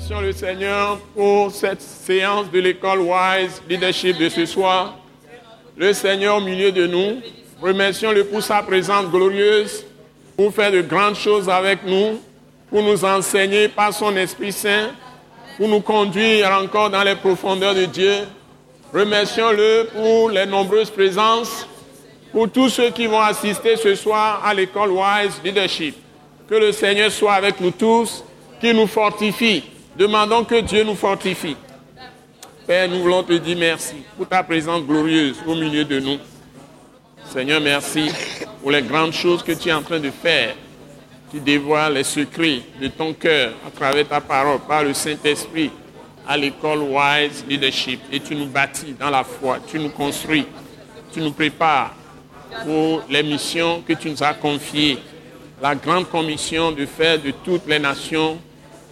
Remercions le Seigneur pour cette séance de l'école Wise Leadership de ce soir. Le Seigneur au milieu de nous. Remercions-le pour sa présence glorieuse, pour faire de grandes choses avec nous, pour nous enseigner par son Esprit Saint, pour nous conduire encore dans les profondeurs de Dieu. Remercions-le pour les nombreuses présences, pour tous ceux qui vont assister ce soir à l'école Wise Leadership. Que le Seigneur soit avec nous tous, qu'il nous fortifie. Demandons que Dieu nous fortifie. Père, nous voulons te dire merci pour ta présence glorieuse au milieu de nous. Seigneur, merci pour les grandes choses que tu es en train de faire. Tu dévoiles les secrets de ton cœur à travers ta parole, par le Saint-Esprit, à l'école Wise Leadership. Et tu nous bâtis dans la foi, tu nous construis, tu nous prépares pour les missions que tu nous as confiées. La grande commission de faire de toutes les nations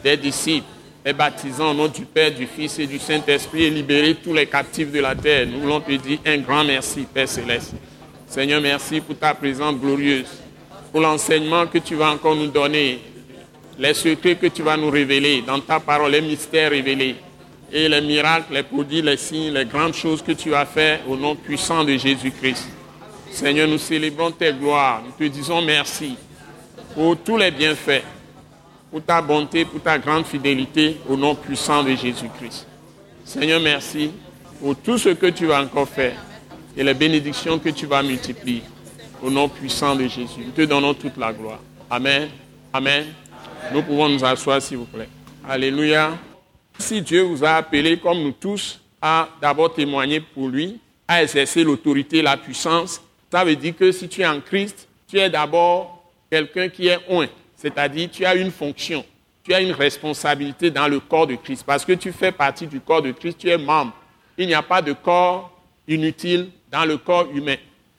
des disciples, les baptisant au nom du Père, du Fils et du Saint-Esprit et libérer tous les captifs de la terre. Nous voulons te dire un grand merci, Père céleste. Seigneur, merci pour ta présence glorieuse, pour l'enseignement que tu vas encore nous donner, les secrets que tu vas nous révéler dans ta parole, les mystères révélés, et les miracles, les prodiges, les signes, les grandes choses que tu as fait au nom puissant de Jésus-Christ. Seigneur, nous célébrons tes gloires, nous te disons merci pour tous les bienfaits, pour ta bonté, pour ta grande fidélité au nom puissant de Jésus-Christ. Seigneur, merci pour tout ce que tu vas encore faire et les bénédictions que tu vas multiplier au nom puissant de Jésus. Nous te donnons toute la gloire. Amen. Amen. Nous pouvons nous asseoir, s'il vous plaît. Alléluia. Si Dieu vous a appelé, comme nous tous, à d'abord témoigner pour lui, à exercer l'autorité, la puissance, ça veut dire que si tu es en Christ, tu es d'abord quelqu'un qui est oint, c'est-à-dire tu as une fonction, tu as une responsabilité dans le corps de Christ, parce que tu fais partie du corps de Christ, tu es membre. Il n'y a pas de corps inutile dans le corps humain.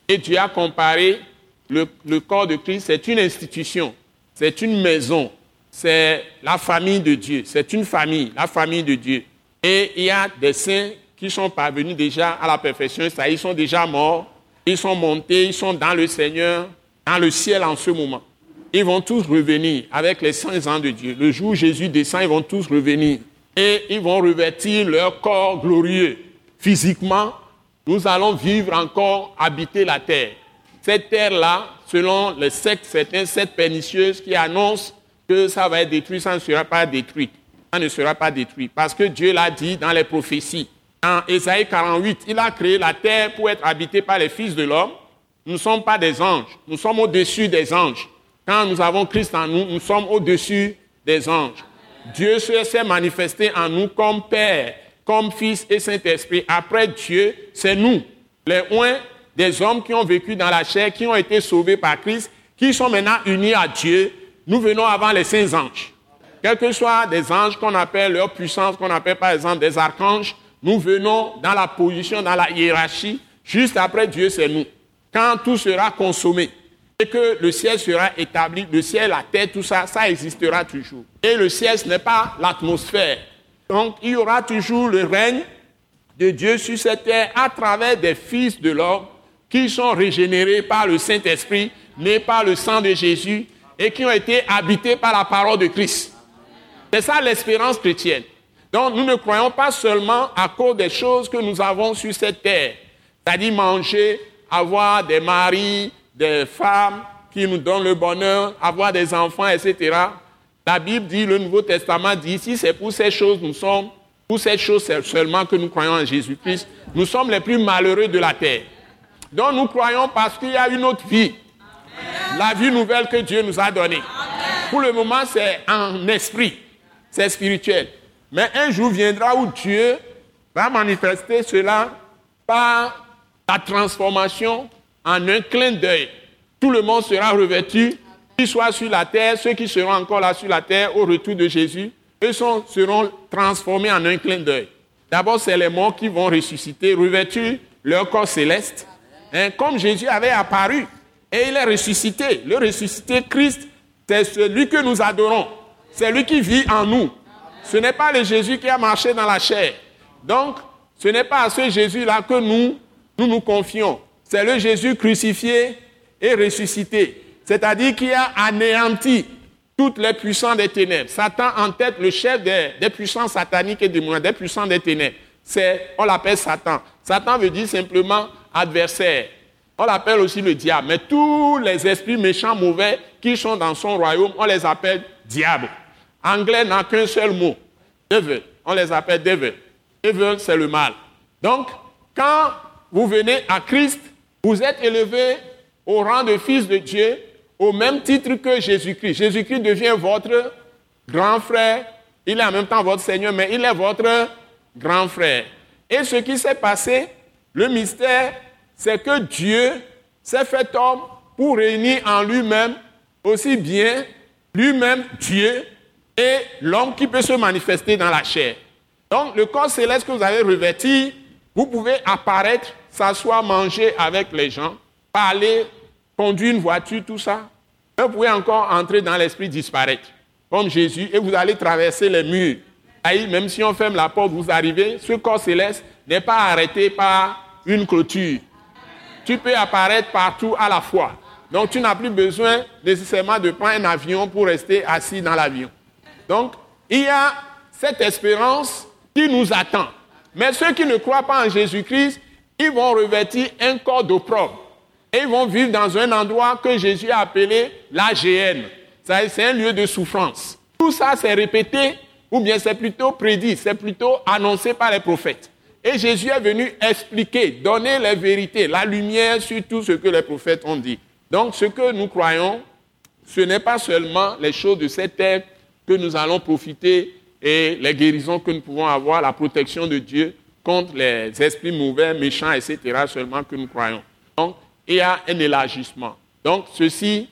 Et Dieu a comparé le, corps de Christ, c'est une institution, c'est une maison, c'est la famille de Dieu, c'est une famille, la famille de Dieu. Et il y a des saints qui sont parvenus déjà à la perfection, ça, ils sont déjà morts, ils sont montés, ils sont dans le Seigneur, dans le ciel en ce moment. Ils vont tous revenir avec les saints ans de Dieu. Le jour où Jésus descend, ils vont tous revenir. Et ils vont revêtir leur corps glorieux. Physiquement, nous allons vivre encore, habiter la terre. Cette terre-là, selon les sectes, certains sectes pernicieuses qui annoncent que ça va être détruit, ça ne sera pas détruit. Ça ne sera pas détruit. Parce que Dieu l'a dit dans les prophéties. En Ésaïe 48, il a créé la terre pour être habitée par les fils de l'homme. Nous ne sommes pas des anges, nous sommes au-dessus des anges. Quand nous avons Christ en nous, nous sommes au-dessus des anges. Dieu s'est manifesté en nous comme Père, comme Fils et Saint-Esprit. Après Dieu, c'est nous, les oins des hommes qui ont vécu dans la chair, qui ont été sauvés par Christ, qui sont maintenant unis à Dieu. Nous venons avant les saints anges. Quels que soient des anges qu'on appelle leur puissance, qu'on appelle par exemple des archanges, nous venons dans la position, dans la hiérarchie. Juste après Dieu, c'est nous. Quand tout sera consommé et que le ciel sera établi, le ciel, la terre, tout ça, ça existera toujours. Et le ciel, ce n'est pas l'atmosphère. Donc, il y aura toujours le règne de Dieu sur cette terre à travers des fils de l'homme qui sont régénérés par le Saint-Esprit, nés par le sang de Jésus et qui ont été habités par la parole de Christ. C'est ça l'espérance chrétienne. Donc nous ne croyons pas seulement à cause des choses que nous avons sur cette terre, c'est-à-dire manger, avoir des maris, des femmes qui nous donnent le bonheur, avoir des enfants, etc. La Bible dit, le Nouveau Testament dit, si c'est pour ces choses, nous sommes, pour ces choses seulement que nous croyons en Jésus-Christ, nous sommes les plus malheureux de la terre. Donc nous croyons parce qu'il y a une autre vie, la vie nouvelle que Dieu nous a donnée. Pour le moment, c'est en esprit, c'est spirituel. Mais un jour viendra où Dieu va manifester cela par la transformation en un clin d'œil. Tout le monde sera revêtu, qu'ils soient sur la terre, ceux qui seront encore là sur la terre au retour de Jésus, eux sont, seront transformés en un clin d'œil. D'abord, c'est les morts qui vont ressusciter, revêtir leur corps céleste, hein, comme Jésus avait apparu. Et il est ressuscité. Le ressuscité Christ, c'est celui que nous adorons. C'est lui qui vit en nous. Ce n'est pas le Jésus qui a marché dans la chair. Donc, ce n'est pas à ce Jésus-là que nous nous confions. C'est le Jésus crucifié et ressuscité. C'est-à-dire qui a anéanti toutes les puissances des ténèbres. Satan en tête, le chef des, puissances sataniques et des puissances des ténèbres. On l'appelle Satan. Satan veut dire simplement adversaire. On l'appelle aussi le diable. Mais tous les esprits méchants, mauvais qui sont dans son royaume, on les appelle diable. Anglais n'a qu'un seul mot. Devil. On les appelle devil. Devil, c'est le mal. Donc, quand vous venez à Christ, vous êtes élevé au rang de fils de Dieu au même titre que Jésus-Christ. Jésus-Christ devient votre grand frère. Il est en même temps votre Seigneur, mais il est votre grand frère. Et ce qui s'est passé, le mystère, c'est que Dieu s'est fait homme pour réunir en lui-même aussi bien lui-même Dieu et l'homme qui peut se manifester dans la chair. Donc le corps céleste que vous avez revêti, vous pouvez apparaître, s'asseoir, manger avec les gens, parler, conduire une voiture, tout ça. vous pouvez encore entrer dans l'esprit, disparaître, comme Jésus, et vous allez traverser les murs. même si on ferme la porte, vous arrivez, ce corps céleste n'est pas arrêté par une clôture. Tu peux apparaître partout à la fois. Donc tu n'as plus besoin nécessairement de prendre un avion pour rester assis dans l'avion. Donc il y a cette espérance qui nous attend. Mais ceux qui ne croient pas en Jésus-Christ, ils vont revêtir un corps d'opprobre. Et ils vont vivre dans un endroit que Jésus a appelé l'AGN. C'est un lieu de souffrance. Tout ça, c'est répété, ou bien c'est plutôt prédit, c'est plutôt annoncé par les prophètes. Et Jésus est venu expliquer, donner les vérités, la lumière sur tout ce que les prophètes ont dit. Donc, ce que nous croyons, ce n'est pas seulement les choses de cette terre que nous allons profiter et les guérisons que nous pouvons avoir, la protection de Dieu contre les esprits mauvais, méchants, etc., seulement que nous croyons. Donc, il y a un élargissement. Donc, ceci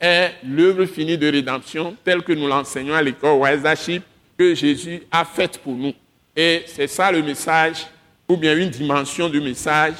est l'œuvre finie de rédemption telle que nous l'enseignons à l'école Wise que Jésus a faite pour nous. Et c'est ça le message, ou bien une dimension du message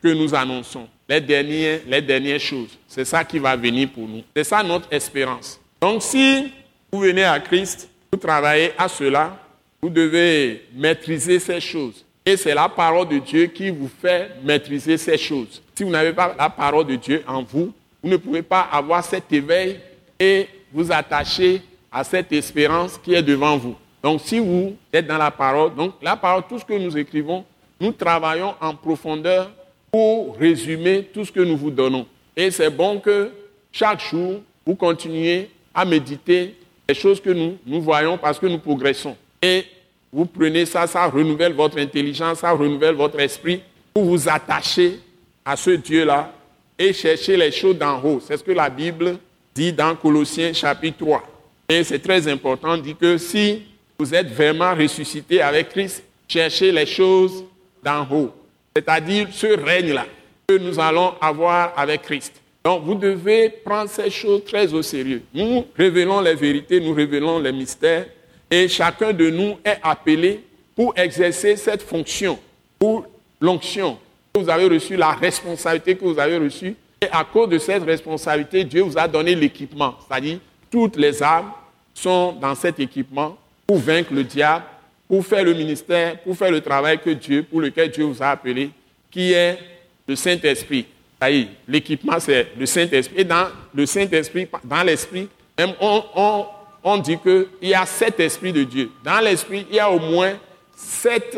que nous annonçons. Les dernières, les dernières choses. C'est ça qui va venir pour nous. C'est ça notre espérance. Donc si vous venez à Christ, vous travaillez à cela, vous devez maîtriser ces choses. Et c'est la parole de Dieu qui vous fait maîtriser ces choses. Si vous n'avez pas la parole de Dieu en vous, vous ne pouvez pas avoir cet éveil et vous attacher à cette espérance qui est devant vous. Donc si vous êtes dans la parole, donc la parole, tout ce que nous écrivons, nous travaillons en profondeur pour résumer tout ce que nous vous donnons. Et c'est bon que chaque jour, vous continuez à méditer les choses que nous, nous voyons parce que nous progressons. Et vous prenez ça, ça renouvelle votre intelligence, ça renouvelle votre esprit pour vous attacher à ce Dieu-là et chercher les choses d'en haut. C'est ce que la Bible dit dans Colossiens chapitre 3. Et c'est très important, dit que si vous êtes vraiment ressuscité avec Christ, cherchez les choses d'en haut, c'est-à-dire ce règne-là que nous allons avoir avec Christ. Donc vous devez prendre ces choses très au sérieux. Nous révélons les vérités, nous révélons les mystères, et chacun de nous est appelé pour exercer cette fonction, pour l'onction. Vous avez reçu la responsabilité que vous avez reçue, et à cause de cette responsabilité, Dieu vous a donné l'équipement, c'est-à-dire toutes les armes sont dans cet équipement pour vaincre le diable, pour faire le ministère, pour faire le travail que Dieu, pour lequel Dieu vous a appelé, qui est le Saint-Esprit. L'équipement, c'est le Saint-Esprit. Et dans le Saint-Esprit, dans l'Esprit, on, on, on dit qu'il y a sept esprits de Dieu. Dans l'Esprit, il y a au moins sept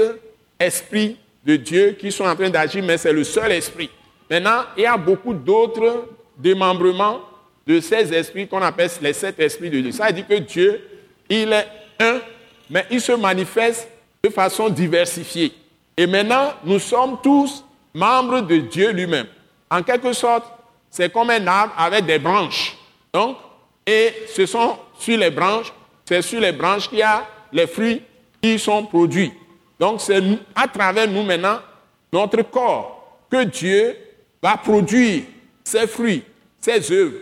esprits de Dieu qui sont en train d'agir, mais c'est le seul esprit. Maintenant, il y a beaucoup d'autres démembrements de ces esprits qu'on appelle les sept esprits de Dieu. Ça veut dire que Dieu, il est un, mais il se manifeste de façon diversifiée. Et maintenant, nous sommes tous membres de Dieu lui-même. En quelque sorte, c'est comme un arbre avec des branches. Donc, et ce sont sur les branches, c'est sur les branches qu'il y a les fruits qui sont produits. Donc, c'est à travers nous maintenant, notre corps, que Dieu va produire ses fruits, ses œuvres,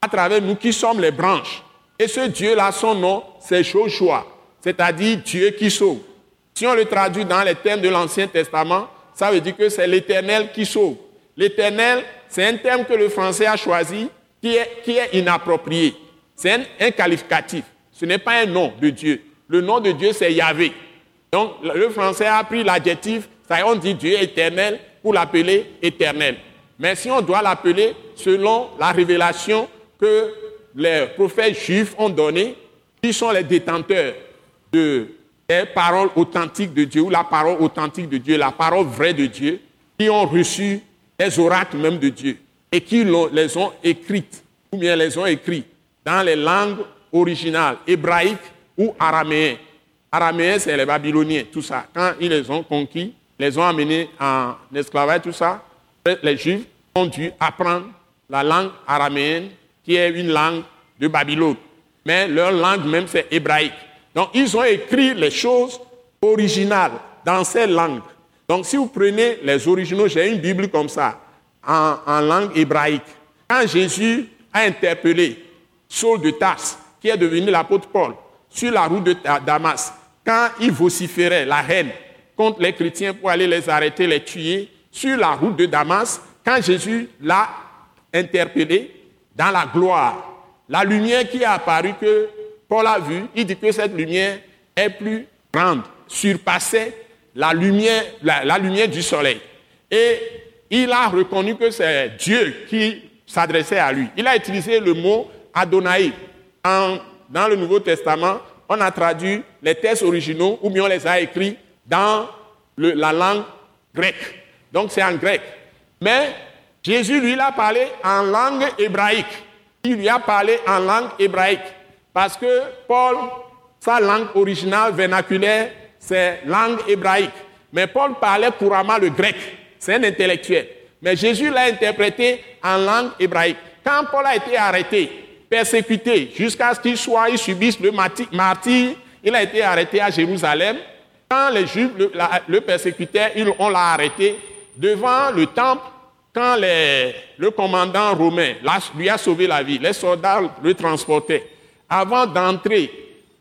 à travers nous qui sommes les branches. Et ce Dieu-là, son nom, c'est Joshua, c'est-à-dire Dieu qui sauve. Si on le traduit dans les termes de l'Ancien Testament, ça veut dire que c'est l'Éternel qui sauve. L'Éternel, c'est un terme que le français a choisi qui est, qui est inapproprié. C'est un, qualificatif. Ce n'est pas un nom de Dieu. Le nom de Dieu, c'est Yahvé. Donc, le français a pris l'adjectif, on dit Dieu éternel pour l'appeler éternel. Mais si on doit l'appeler selon la révélation que les prophètes juifs ont donnée, qui sont les détenteurs de des paroles authentiques de Dieu, ou la parole authentique de Dieu, la parole vraie de Dieu, qui ont reçu les oracles même de Dieu et qui les ont écrites, ou bien les ont écrits dans les langues originales, hébraïques ou araméennes. Araméens, c'est les Babyloniens, tout ça. Quand ils les ont conquis, les ont amenés en esclavage, tout ça, les Juifs ont dû apprendre la langue araméenne, qui est une langue de Babylone. Mais leur langue même, c'est hébraïque. Donc, ils ont écrit les choses originales dans ces langues. Donc, si vous prenez les originaux, j'ai une Bible comme ça, en, langue hébraïque. Quand Jésus a interpellé Saul de Tarse, qui est devenu l'apôtre Paul, sur la route de Damas, quand il vociférait la haine contre les chrétiens pour aller les arrêter, les tuer, sur la route de Damas, quand Jésus l'a interpellé dans la gloire, la lumière qui a apparu que Paul a vu, il dit que cette lumière est plus grande, surpassait la lumière, la, lumière du soleil. Et il a reconnu que c'est Dieu qui s'adressait à lui. Il a utilisé le mot Adonai. dans le Nouveau Testament, on a traduit les textes originaux ou bien on les a écrits dans la langue grecque. Donc c'est en grec. Mais Jésus, lui, a parlé en langue hébraïque. Il lui a parlé en langue hébraïque. Parce que Paul, sa langue originale vernaculaire, c'est langue hébraïque. Mais Paul parlait couramment le grec. C'est un intellectuel. Mais Jésus l'a interprété en langue hébraïque. Quand Paul a été arrêté, persécuté, jusqu'à ce qu'il soit, il subisse le martyr, il a été arrêté à Jérusalem. Quand les Juifs le, persécutaient, on l'a arrêté devant le temple. Quand le commandant romain lui a sauvé la vie, les soldats le transportaient avant d'entrer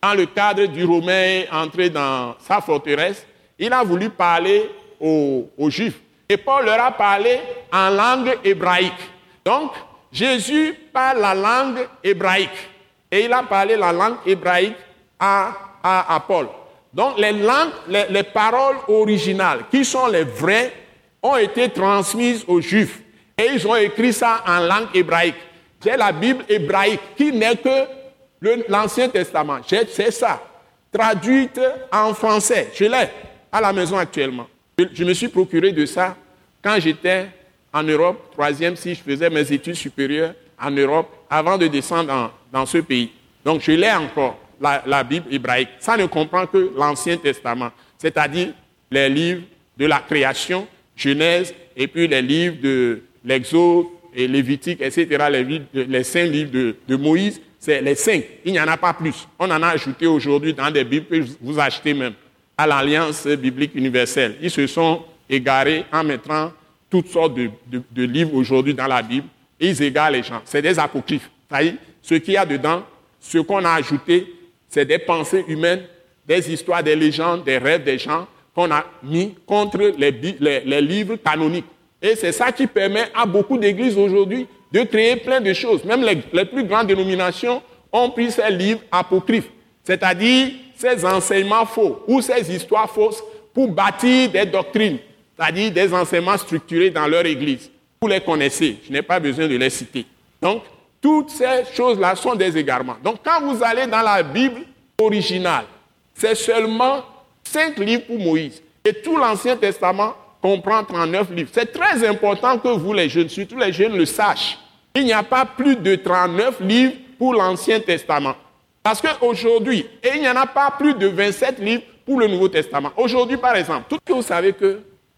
dans le cadre du Romain, entrer dans sa forteresse, il a voulu parler aux, Juifs. Et Paul leur a parlé en langue hébraïque. Donc, Jésus parle la langue hébraïque. Et il a parlé la langue hébraïque à, à, Paul. Donc, les langues, les, les paroles originales, qui sont les vraies, ont été transmises aux Juifs. Et ils ont écrit ça en langue hébraïque. C'est la Bible hébraïque qui n'est que l'Ancien Testament, c'est ça, traduite en français. Je l'ai à la maison actuellement. Je, me suis procuré de ça quand j'étais en Europe, troisième, si je faisais mes études supérieures en Europe, avant de descendre dans ce pays. Donc je l'ai encore, la, Bible hébraïque. Ça ne comprend que l'Ancien Testament, c'est-à-dire les livres de la création, Genèse, et puis les livres de l'Exode et Lévitique, etc., les, cinq livres de Moïse, c'est les cinq. Il n'y en a pas plus. On en a ajouté aujourd'hui dans des Bibles que vous achetez même à l'Alliance biblique universelle. Ils se sont égarés en mettant toutes sortes de, livres aujourd'hui dans la Bible. Et ils égarent les gens. C'est des apocryphes. Ce qu'il y a dedans, ce qu'on a ajouté, c'est des pensées humaines, des histoires, des légendes, des rêves des gens qu'on a mis contre les livres canoniques. Et c'est ça qui permet à beaucoup d'églises aujourd'hui de créer plein de choses. Même les, plus grandes dénominations ont pris ces livres apocryphes, c'est-à-dire ces enseignements faux ou ces histoires fausses pour bâtir des doctrines, c'est-à-dire des enseignements structurés dans leur église. Vous les connaissez, je n'ai pas besoin de les citer. Donc, toutes ces choses-là sont des égarements. Donc, quand vous allez dans la Bible originale, c'est seulement cinq livres pour Moïse. Et tout l'Ancien Testament comprend 39 livres. C'est très important que vous, les jeunes, surtout les jeunes, le sachent. Il n'y a pas plus de 39 livres pour l'Ancien Testament. Parce qu'aujourd'hui, et il n'y en a pas plus de 27 livres pour le Nouveau Testament. Aujourd'hui, par exemple, tout que vous savez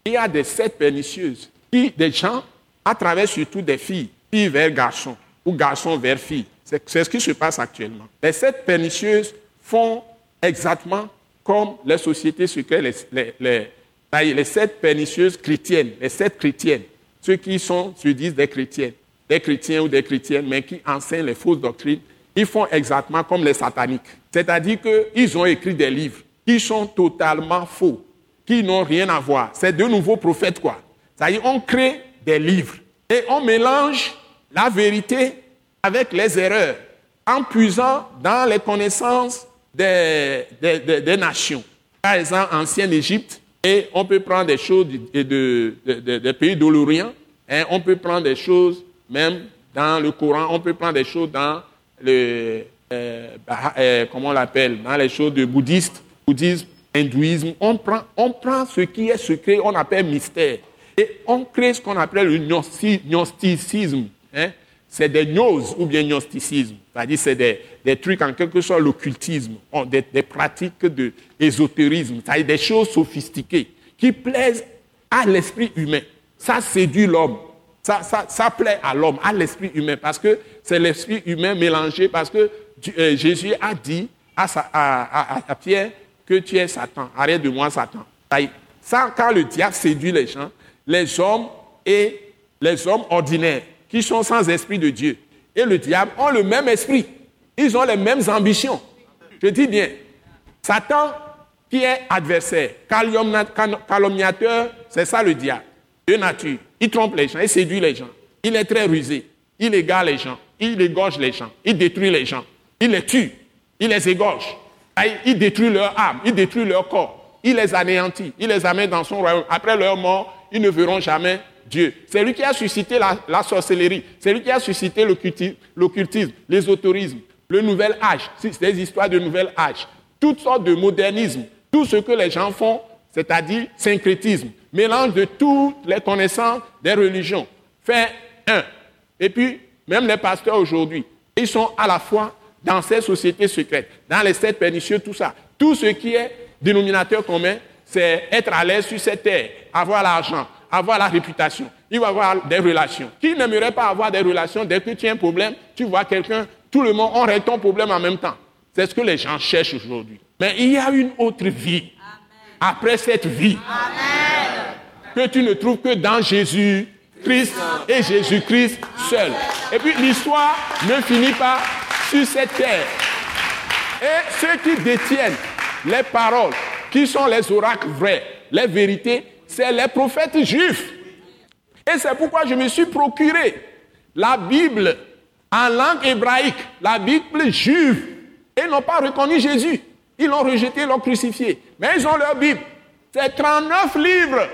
qu'il y a des sept pernicieuses qui, des gens, à travers surtout des filles, filles vers garçons ou garçons vers filles. C'est ce qui se passe actuellement. Les sept pernicieuses font exactement comme les sociétés secrètes, les, les, les sept pernicieuses chrétiennes, les sept chrétiennes, ceux qui sont, se disent des chrétiennes, des chrétiens ou des chrétiennes, mais qui enseignent les fausses doctrines, ils font exactement comme les sataniques. C'est-à-dire qu'ils ont écrit des livres qui sont totalement faux, qui n'ont rien à voir. C'est de nouveaux prophètes, quoi. C'est-à-dire, on crée des livres et on mélange la vérité avec les erreurs en puisant dans les connaissances des, des, nations. Par exemple, ancienne Égypte, et on peut prendre des choses des pays de l'Orient, et on peut prendre des choses même dans le Coran, on peut prendre des choses dans le, euh, bah, euh, comment on l'appelle, dans les choses de bouddhistes, bouddhisme, hindouisme. On prend, on prend ce qui est secret, on appelle mystère, et on crée ce qu'on appelle le gnosticisme. Hein? c'est des gnoses ou bien gnosticisme. C'est-à-dire c'est des, des, trucs en quelque sorte l'occultisme, des, pratiques de l'ésotérisme, c'est-à-dire des choses sophistiquées qui plaisent à l'esprit humain. Ça séduit l'homme. Ça, ça, ça, plaît à l'homme, à l'esprit humain, parce que c'est l'esprit humain mélangé, parce que euh, Jésus a dit à, à, à, Pierre que tu es Satan. Arrête de moi, Satan. Ça, quand le diable séduit les gens, les hommes et les hommes ordinaires qui sont sans esprit de Dieu et le diable ont le même esprit. Ils ont les mêmes ambitions. Je dis bien, Satan qui est adversaire, calomniateur, c'est ça le diable, de nature. Il trompe les gens, il séduit les gens. Il est très rusé. Il égare les gens. Il égorge les gens. Il détruit les gens. Il les tue. Il les égorge. Il détruit leur âme. Il détruit leur corps. Il les anéantit. Il les amène dans son royaume. Après leur mort, ils ne verront jamais Dieu. C'est lui qui a suscité la, sorcellerie. C'est lui qui a suscité l'occultisme, l'ésotérisme, le nouvel âge, des histoires de nouvel âge, toutes sortes de modernisme, tout ce que les gens font, c'est-à-dire syncrétisme, mélange de toutes les connaissances des religions. Fait un. Et puis, même les pasteurs aujourd'hui, ils sont à la fois dans ces sociétés secrètes, dans les sept pernicieux, tout ça. Tout ce qui est dénominateur commun, c'est être à l'aise sur cette terre, avoir l'argent, avoir la réputation, il va avoir des relations. Qui n'aimerait pas avoir des relations Dès que tu as un problème, tu vois quelqu'un, tout le monde, on règle ton problème en même temps. C'est ce que les gens cherchent aujourd'hui. Mais il y a une autre vie. Après cette vie. Que tu ne trouves que dans Jésus Christ et Jésus-Christ seul. Et puis l'histoire ne finit pas sur cette terre. Et ceux qui détiennent les paroles, qui sont les oracles vrais, les vérités, c'est les prophètes juifs. Et c'est pourquoi je me suis procuré la Bible en langue hébraïque, la Bible juive. Et ils n'ont pas reconnu Jésus. Ils l'ont rejeté, l'ont crucifié. Mais ils ont leur Bible. C'est 39 livres.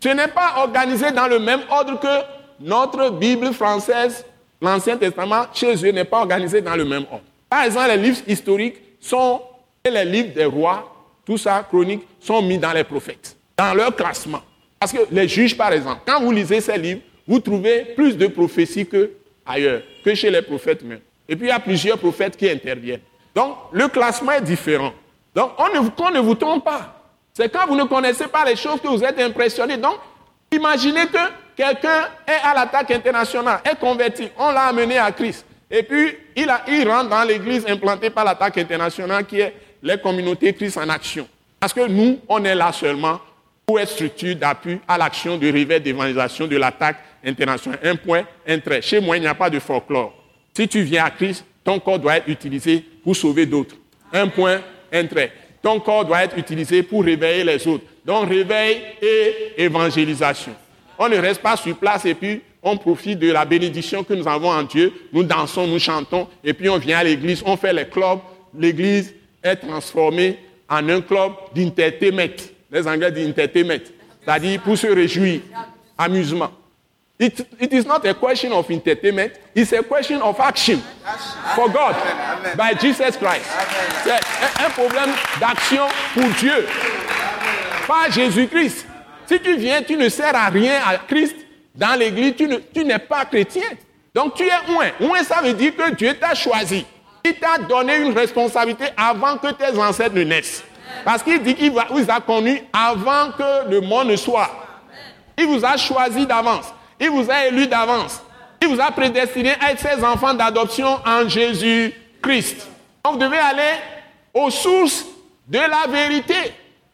Ce n'est pas organisé dans le même ordre que notre Bible française, l'Ancien Testament, chez eux, n'est pas organisé dans le même ordre. Par exemple, les livres historiques sont, et les livres des rois, tout ça, chroniques, sont mis dans les prophètes dans leur classement. Parce que les juges, par exemple, quand vous lisez ces livres, vous trouvez plus de prophéties que ailleurs, que chez les prophètes même. Et puis il y a plusieurs prophètes qui interviennent. Donc le classement est différent. Donc on ne, ne vous trompe pas. C'est quand vous ne connaissez pas les choses que vous êtes impressionné. Donc imaginez que quelqu'un est à l'attaque internationale, est converti, on l'a amené à Christ. Et puis il, rentre dans l'église implantée par l'attaque internationale qui est les communautés Christ en action. Parce que nous, on est là seulement pour être structure d'appui à l'action de réveil d'évangélisation de l'attaque internationale. Un point, un trait. Chez moi, il n'y a pas de folklore. Si tu viens à Christ, ton corps doit être utilisé pour sauver d'autres. Un point, un trait. Ton corps doit être utilisé pour réveiller les autres. Donc réveil et évangélisation. On ne reste pas sur place et puis on profite de la bénédiction que nous avons en Dieu. Nous dansons, nous chantons et puis on vient à l'église, on fait les clubs. L'église est transformée en un club d'entertainment. Les Anglais disent entertainment, c'est-à-dire pour se réjouir, amusement. It, it is not a question of entertainment, it's a question of action for God by Jesus Christ. C'est un problème d'action pour Dieu, pas Jésus-Christ. Si tu viens, tu ne sers à rien à Christ dans l'église, tu n'es pas chrétien. Donc tu es loin. Loin, ça veut dire que Dieu t'a choisi. Il t'a donné une responsabilité avant que tes ancêtres ne naissent. Parce qu'il dit qu'il vous a connu avant que le monde ne soit. Il vous a choisi d'avance. Il vous a élu d'avance. Il vous a prédestiné à être ses enfants d'adoption en Jésus-Christ. Donc vous devez aller aux sources de la vérité.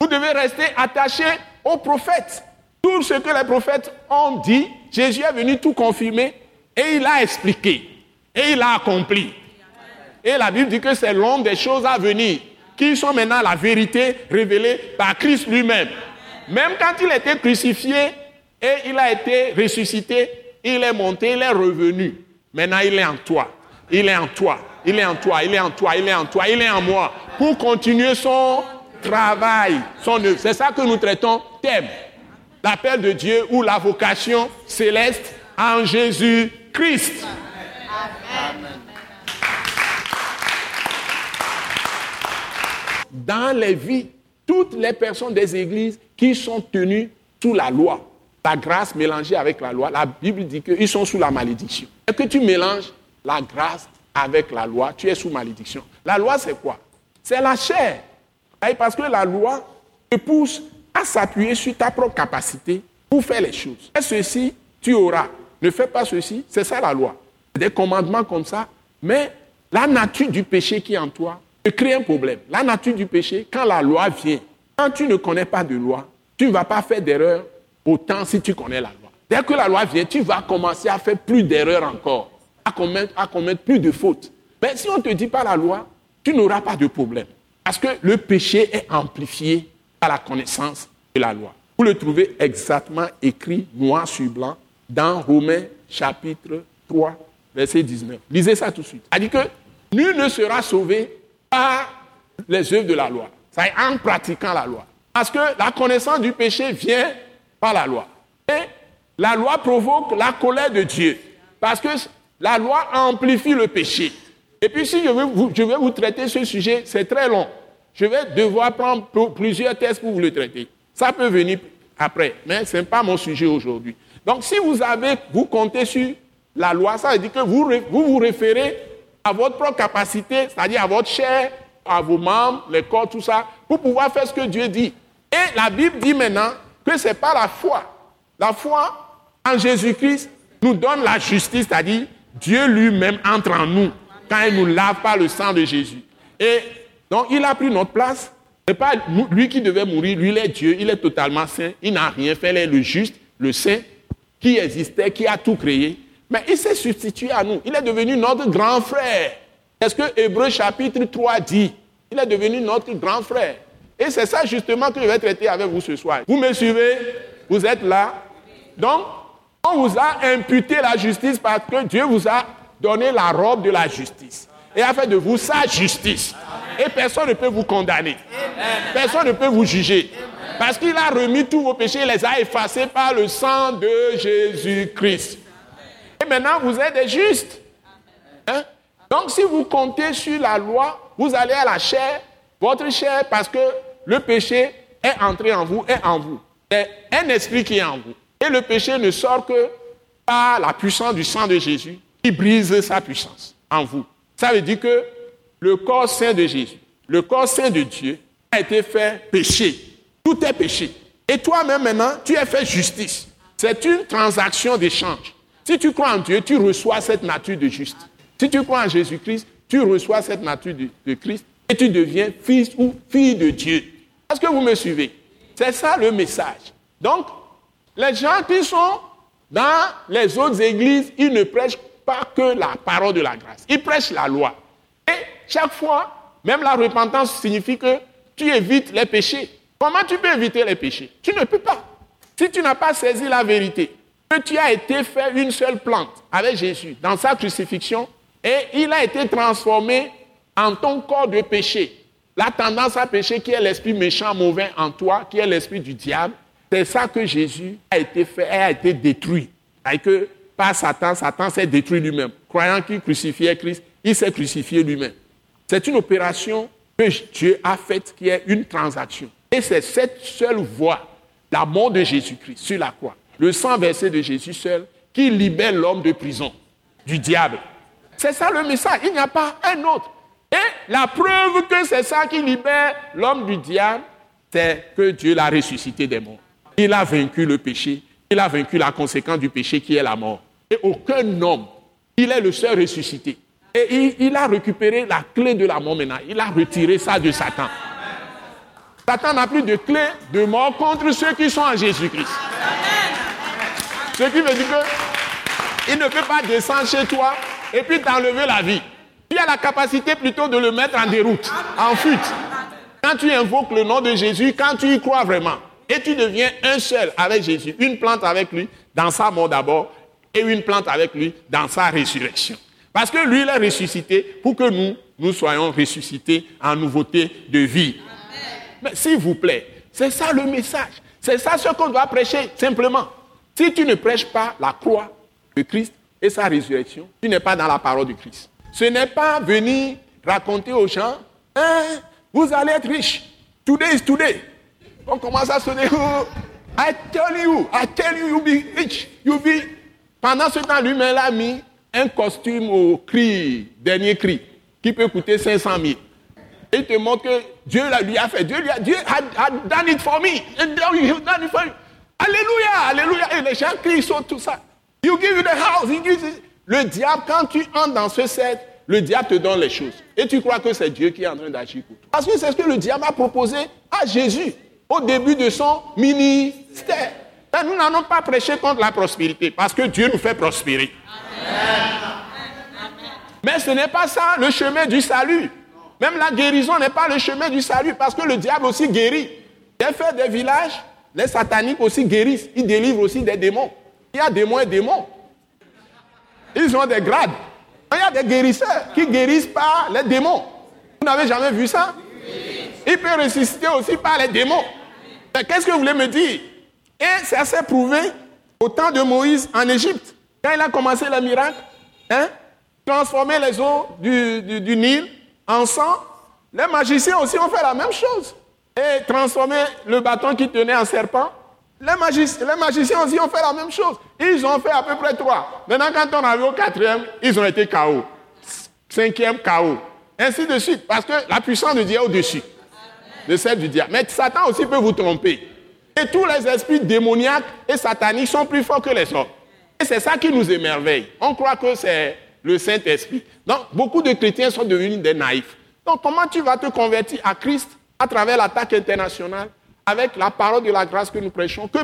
Vous devez rester attaché aux prophètes. Tout ce que les prophètes ont dit, Jésus est venu tout confirmer et il a expliqué et il a accompli. Et la Bible dit que c'est l'homme des choses à venir qui sont maintenant la vérité révélée par Christ lui-même. Même quand il était crucifié et il a été ressuscité, il est monté, il est revenu. Maintenant, il est en toi. Il est en toi. Il est en toi. Il est en toi. Il est en toi. Il est en moi. Pour continuer son travail, son œuvre. C'est ça que nous traitons thème. L'appel de Dieu ou la vocation céleste en Jésus-Christ. Dans les vies, toutes les personnes des églises qui sont tenues sous la loi, la grâce mélangée avec la loi, la Bible dit qu'ils sont sous la malédiction. Et que tu mélanges la grâce avec la loi, tu es sous malédiction. La loi, c'est quoi? C'est la chair. Parce que la loi te pousse à s'appuyer sur ta propre capacité pour faire les choses. Fais ceci, tu auras. Ne fais pas ceci, c'est ça la loi. Des commandements comme ça, mais la nature du péché qui est en toi te crée un problème. La nature du péché, quand la loi vient, quand tu ne connais pas de loi, tu ne vas pas faire d'erreur autant si tu connais la loi. Dès que la loi vient, tu vas commencer à faire plus d'erreurs encore, à commettre, à commettre plus de fautes. Mais si on ne te dit pas la loi, tu n'auras pas de problème. Parce que le péché est amplifié par la connaissance de la loi. Vous le trouvez exactement écrit noir sur blanc dans Romains chapitre 3, verset 19. Lisez ça tout de suite. Il dit que nul ne sera sauvé par les œuvres de la loi. C'est en pratiquant la loi. Parce que la connaissance du péché vient par la loi. Et la loi provoque la colère de Dieu. Parce que la loi amplifie le péché. Et puis si je vais vous, vais vous traiter ce sujet, c'est très long. Je vais devoir prendre plusieurs tests pour vous le traiter. Ça peut venir après, mais ce n'est pas mon sujet aujourd'hui. Donc si vous avez, vous comptez sur la loi, ça veut dire que vous vous, vous référez à votre propre capacité, c'est-à-dire à votre chair, à vos membres, les corps, tout ça, pour pouvoir faire ce que Dieu dit. Et la Bible dit maintenant que ce n'est pas la foi. La foi en Jésus-Christ nous donne la justice, c'est-à-dire Dieu lui-même entre en nous quand il nous lave par le sang de Jésus. Et donc il a pris notre place. Ce n'est pas lui qui devait mourir, lui il est Dieu, il est totalement saint, il n'a rien fait, il est le juste, le saint, qui existait, qui a tout créé. Mais il s'est substitué à nous, il est devenu notre grand frère. C'est ce que Hébreu chapitre 3 dit. Il est devenu notre grand frère? Et c'est ça justement que je vais traiter avec vous ce soir. Vous me suivez? Vous êtes là? Donc, on vous a imputé la justice parce que Dieu vous a donné la robe de la justice. Et a fait de vous sa justice. Et personne ne peut vous condamner. Personne ne peut vous juger. Parce qu'il a remis tous vos péchés, il les a effacés par le sang de Jésus-Christ. Et maintenant, vous êtes justes. Hein? Donc, si vous comptez sur la loi, vous allez à la chair, votre chair, parce que le péché est entré en vous, est en vous. C'est un esprit qui est en vous. Et le péché ne sort que par la puissance du sang de Jésus brise sa puissance en vous. Ça veut dire que le corps saint de Jésus, le corps saint de Dieu a été fait péché. Tout est péché. Et toi-même maintenant, tu es fait justice. C'est une transaction d'échange. Si tu crois en Dieu, tu reçois cette nature de juste. Si tu crois en Jésus-Christ, tu reçois cette nature de, de Christ et tu deviens fils ou fille de Dieu. Est-ce que vous me suivez? C'est ça le message. Donc, les gens qui sont dans les autres églises, ils ne prêchent pas que la parole de la grâce. Ils prêchent la loi. Et chaque fois, même la repentance signifie que tu évites les péchés. Comment tu peux éviter les péchés? Tu ne peux pas. Si tu n'as pas saisi la vérité, que tu as été fait une seule plante avec Jésus dans sa crucifixion, et il a été transformé en ton corps de péché la tendance à pécher qui est l'esprit méchant, mauvais en toi, qui est l'esprit du diable, c'est ça que Jésus a été fait, a été détruit. Et que par Satan, Satan s'est détruit lui-même. Croyant qu'il crucifiait Christ, il s'est crucifié lui-même. C'est une opération que Dieu a faite qui est une transaction. Et c'est cette seule voie, la mort de Jésus-Christ sur la croix, le sang versé de Jésus seul, qui libère l'homme de prison, du diable. C'est ça le message. Il n'y a pas un autre. Et la preuve que c'est ça qui libère l'homme du diable, c'est que Dieu l'a ressuscité des morts. Il a vaincu le péché. Il a vaincu la conséquence du péché qui est la mort. Et aucun homme, il est le seul ressuscité. Et il, a récupéré la clé de la mort maintenant. Il a retiré ça de Satan. Satan n'a plus de clé de mort contre ceux qui sont en Jésus-Christ. Ce qui veut dire qu'il ne peut pas descendre chez toi et puis t'enlever la vie. Tu as la capacité plutôt de le mettre en déroute, en fuite. Quand tu invoques le nom de Jésus, quand tu y crois vraiment, et tu deviens un seul avec Jésus, une plante avec lui dans sa mort d'abord, et une plante avec lui dans sa résurrection. Parce que lui, il est ressuscité pour que nous, nous soyons ressuscités en nouveauté de vie. Mais s'il vous plaît, c'est ça le message. C'est ça ce qu'on doit prêcher, simplement. Si tu ne prêches pas la croix de Christ et sa résurrection, tu n'es pas dans la parole de Christ. Ce n'est pas venir raconter aux gens, hein, vous allez être riche. Today is today. On commence à sonner, oh, I tell you, I tell you, you'll be rich. You'll be... Pendant ce temps, lui-même, a mis un costume au cri, dernier cri, qui peut coûter 500 000. Et il te montre que Dieu lui a fait. Dieu, lui a, Dieu a, done it for me. Alléluia, alléluia. Et les gens crient sur tout ça. You give you the house. Le diable, quand tu entres dans ce cercle, le diable te donne les choses. Et tu crois que c'est Dieu qui est en train d'agir pour toi. Parce que c'est ce que le diable a proposé à Jésus au début de son ministère. Et nous n'allons pas prêché contre la prospérité parce que Dieu nous fait prospérer. Mais ce n'est pas ça le chemin du salut. Même la guérison n'est pas le chemin du salut parce que le diable aussi guérit. Il a fait des villages, les sataniques aussi guérissent. Ils délivrent aussi des démons. Il y a démons et démons. Ils ont des grades. Il y a des guérisseurs qui guérissent par les démons. Vous n'avez jamais vu ça? Il peut ressusciter aussi par les démons. Qu'est-ce que vous voulez me dire? Et ça s'est prouvé au temps de Moïse en Égypte. Quand il a commencé le miracle, hein, transformer les eaux du, Nil en sang, les magiciens aussi ont fait la même chose. Et transformer le bâton qui tenait en serpent, les, magiciens aussi ont fait la même chose. Ils ont fait à peu près trois. Maintenant, quand on arrive au quatrième, ils ont été KO. Cinquième KO. Ainsi de suite. Parce que la puissance de Dieu est au-dessus de celle du diable. Mais Satan aussi peut vous tromper. Et tous les esprits démoniaques et sataniques sont plus forts que les hommes. Et c'est ça qui nous émerveille. On croit que c'est le Saint-Esprit. Donc, beaucoup de chrétiens sont devenus des naïfs. Donc, comment tu vas te convertir à Christ à travers l'attaque internationale avec la parole de la grâce que nous prêchons, que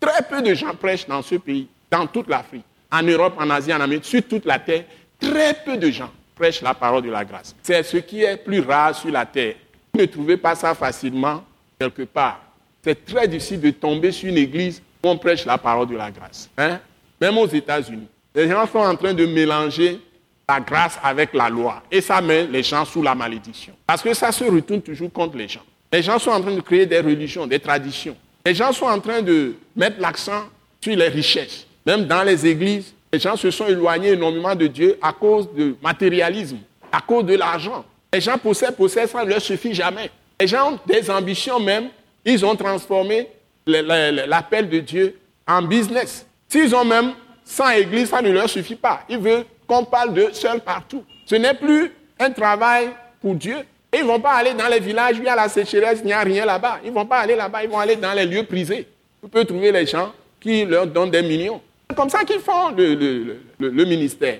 très peu de gens prêchent dans ce pays, dans toute l'Afrique, en Europe, en Asie, en Amérique, sur toute la terre. Très peu de gens prêchent la parole de la grâce. C'est ce qui est plus rare sur la terre. Vous ne trouvez pas ça facilement quelque part. C'est très difficile de tomber sur une église où on prêche la parole de la grâce. Hein? Même aux États-Unis. Les gens sont en train de mélanger la grâce avec la loi. Et ça met les gens sous la malédiction. Parce que ça se retourne toujours contre les gens. Les gens sont en train de créer des religions, des traditions. Les gens sont en train de mettre l'accent sur les richesses. Même dans les églises, les gens se sont éloignés énormément de Dieu à cause du matérialisme, à cause de l'argent. Les gens possèdent, possèdent, ça ne leur suffit jamais. Les gens ont des ambitions même. Ils ont transformé l'appel de Dieu en business. S'ils ont même 100 églises, ça ne leur suffit pas. Ils veulent qu'on parle de seul partout. Ce n'est plus un travail pour Dieu. Ils ne vont pas aller dans les villages où il y a la sécheresse, il n'y a rien là-bas. Ils ne vont pas aller là-bas, ils vont aller dans les lieux prisés. Vous pouvez trouver les gens qui leur donnent des millions. C'est comme ça qu'ils font le ministère.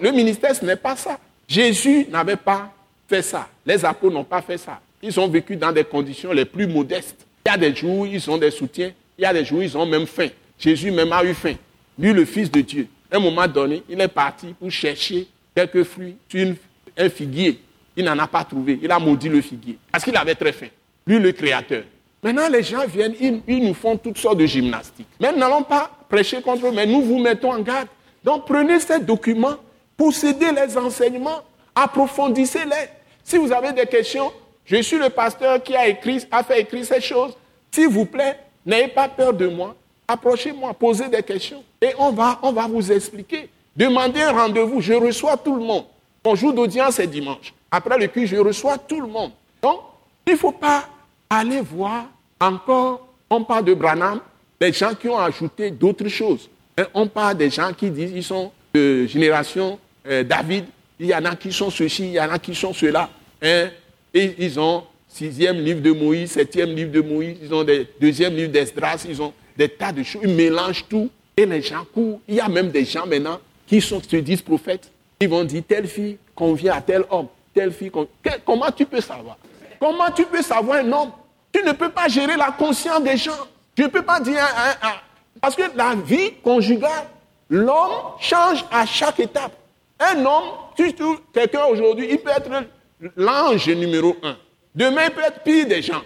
le ministère, ce n'est pas ça. Jésus n'avait pas fait ça. Les apôtres n'ont pas fait ça. Ils ont vécu dans des conditions les plus modestes. Il y a des jours où ils ont des soutiens, il y a des jours où ils ont même faim. Jésus même a eu faim. Lui, le Fils de Dieu, à un moment donné, il est parti pour chercher quelques fruits sur un figuier. Il n'en a pas trouvé. Il a maudit le figuier. Parce qu'il avait très faim. Lui, le Créateur. Maintenant, les gens viennent, ils, ils nous font toutes sortes de gymnastiques. Mais nous n'allons pas prêcher contre eux, mais nous vous mettons en garde. Donc, prenez ces documents, possédez les enseignements, approfondissez-les. Si vous avez des questions, je suis le pasteur qui a écrit, a fait écrire ces choses. S'il vous plaît, n'ayez pas peur de moi. Approchez-moi, posez des questions et on va, vous expliquer. Demandez un rendez-vous, je reçois tout le monde. Mon jour d'audience est dimanche. Après le culte, je reçois tout le monde. Donc, il ne faut pas aller voir encore, on parle de Branham, des gens qui ont ajouté d'autres choses. On parle des gens qui disent qu'ils sont de génération euh, David, il y en a qui sont ceci, il y en a qui sont cela. Hein, ils ont sixième livre de Moïse, septième livre de Moïse, ils ont des deuxième livre d'Esdras, ils ont des tas de choses, ils mélangent tout et les gens courent. Il y a même des gens maintenant qui sont, se disent prophètes. Ils vont dire telle fille convient à tel homme, telle fille. Comment tu peux savoir? Comment tu peux savoir un homme? Tu ne peux pas gérer la conscience des gens. Tu ne peux pas dire un, Parce que la vie conjugale, l'homme change à chaque étape. Un homme, surtout quelqu'un aujourd'hui, il peut être l'ange numéro un. Demain, il peut être pire des gens.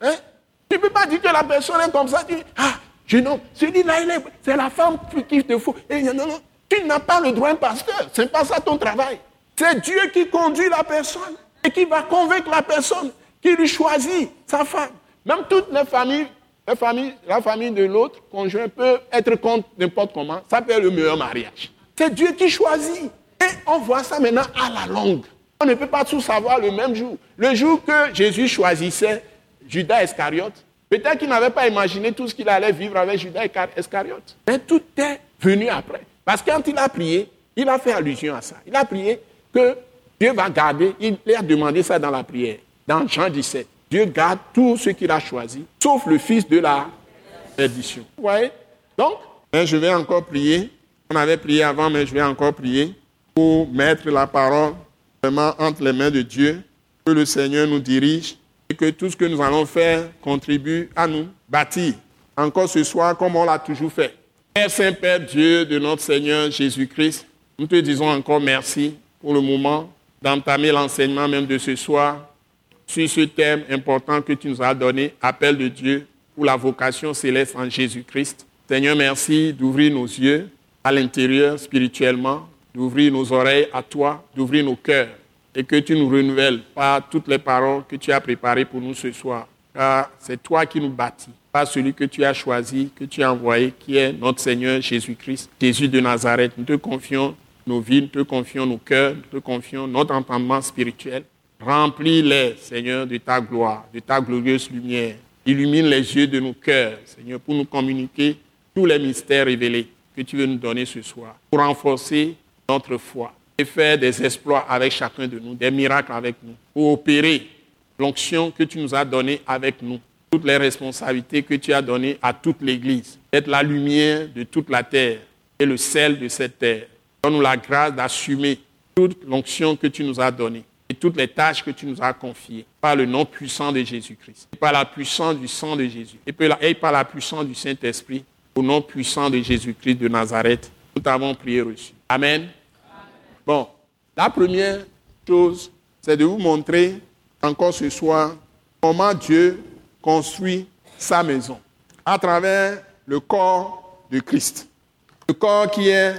Hein? Tu ne peux pas dire que la personne est comme ça. Tu dis, ah, je non. Celui-là, c'est la femme qui te faut. Et non, non, tu n'as pas le droit, pasteur. Ce n'est pas ça ton travail. C'est Dieu qui conduit la personne et qui va convaincre la personne, qui lui choisit sa femme. Même toutes les familles, la famille, la famille de l'autre conjoint peut être contre n'importe comment. Ça peut être le meilleur mariage. C'est Dieu qui choisit. Et on voit ça maintenant à la longue. On ne peut pas tout savoir le même jour. Le jour que Jésus choisissait Judas Iscariote, peut-être qu'il n'avait pas imaginé tout ce qu'il allait vivre avec Judas Iscariote. Mais tout est venu après. Parce que quand il a prié, il a fait allusion à ça. Il a prié que Dieu va garder, il a demandé ça dans la prière, dans Jean 17. Dieu garde tout ce qu'il a choisi, sauf le fils de la perdition. Vous voyez? Donc, je vais encore prier. On avait prié avant, mais je vais encore prier pour mettre la parole vraiment entre les mains de Dieu, que le Seigneur nous dirige et que tout ce que nous allons faire contribue à nous bâtir encore ce soir comme on l'a toujours fait. Père Saint-Père Dieu de notre Seigneur Jésus-Christ, nous te disons encore merci pour le moment d'entamer l'enseignement même de ce soir sur ce thème important que tu nous as donné, appel de Dieu pour la vocation céleste en Jésus-Christ. Seigneur, merci d'ouvrir nos yeux à l'intérieur spirituellement, d'ouvrir nos oreilles à toi, d'ouvrir nos cœurs et que tu nous renouvelles par toutes les paroles que tu as préparées pour nous ce soir. Car c'est toi qui nous bâtis pas celui que tu as choisi, que tu as envoyé, qui est notre Seigneur Jésus-Christ, Jésus de Nazareth. Nous te confions nos vies, nous te confions nos cœurs, nous te confions notre entendement spirituel. Remplis-les, Seigneur, de ta gloire, de ta glorieuse lumière. Illumine les yeux de nos cœurs, Seigneur, pour nous communiquer tous les mystères révélés que tu veux nous donner ce soir, pour renforcer notre foi et faire des exploits avec chacun de nous, des miracles avec nous, pour opérer l'onction que tu nous as donnée avec nous toutes les responsabilités que tu as données à toute l'Église, être la lumière de toute la terre et le sel de cette terre. Donne-nous la grâce d'assumer toute l'onction que tu nous as donnée et toutes les tâches que tu nous as confiées par le nom puissant de Jésus-Christ, par la puissance du sang de Jésus et par la puissance du Saint-Esprit, au nom puissant de Jésus-Christ de Nazareth. Nous t'avons prié reçu. Amen. Bon, la première chose, c'est de vous montrer encore ce soir comment Dieu construit sa maison à travers le corps de Christ. Le corps qui est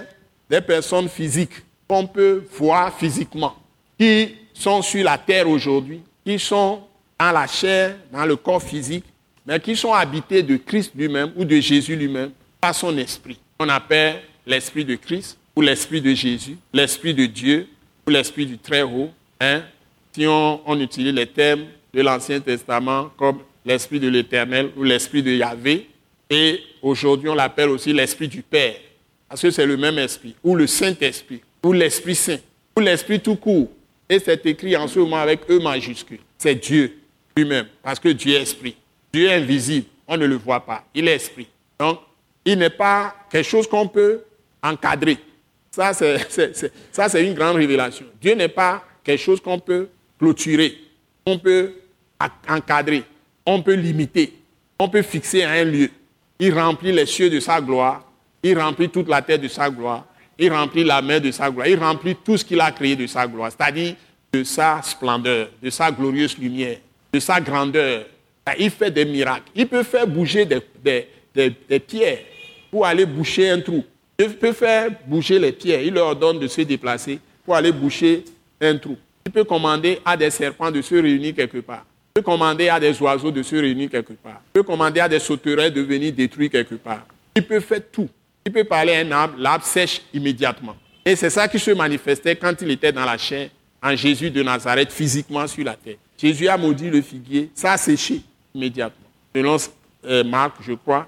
des personnes physiques qu'on peut voir physiquement, qui sont sur la terre aujourd'hui, qui sont en la chair, dans le corps physique, mais qui sont habités de Christ lui-même ou de Jésus lui-même par son esprit. On appelle l'esprit de Christ ou l'esprit de Jésus, l'esprit de Dieu ou l'esprit du Très-Haut. Hein? Si on, on utilise les termes de l'Ancien Testament comme l'Esprit de l'Éternel ou l'Esprit de Yahvé. Et aujourd'hui, on l'appelle aussi l'Esprit du Père, parce que c'est le même Esprit, ou le Saint-Esprit, ou l'Esprit Saint, ou l'Esprit tout court. Et c'est écrit en ce moment avec E majuscule. C'est Dieu lui-même, parce que Dieu est Esprit. Dieu est invisible, on ne le voit pas, il est Esprit. Donc, il n'est pas quelque chose qu'on peut encadrer. Ça, c'est une grande révélation. Dieu n'est pas quelque chose qu'on peut clôturer, qu'on peut encadrer on peut limiter, on peut fixer un lieu. Il remplit les cieux de sa gloire, il remplit toute la terre de sa gloire, il remplit la mer de sa gloire, il remplit tout ce qu'il a créé de sa gloire, c'est-à-dire de sa splendeur, de sa glorieuse lumière, de sa grandeur. Il fait des miracles. Il peut faire bouger des, pierres pour aller boucher un trou. Il peut faire bouger les pierres. Il leur donne de se déplacer pour aller boucher un trou. Il peut commander à des serpents de se réunir quelque part peut commander à des oiseaux de se réunir quelque part. Il peut commander à des sauterelles de venir détruire quelque part. Il peut faire tout. Il peut parler à un arbre, l'arbre sèche immédiatement. Et c'est ça qui se manifestait quand il était dans la chair, en Jésus de Nazareth, physiquement sur la terre. Jésus a maudit le figuier, ça a séché immédiatement. Selon euh, Marc, je crois,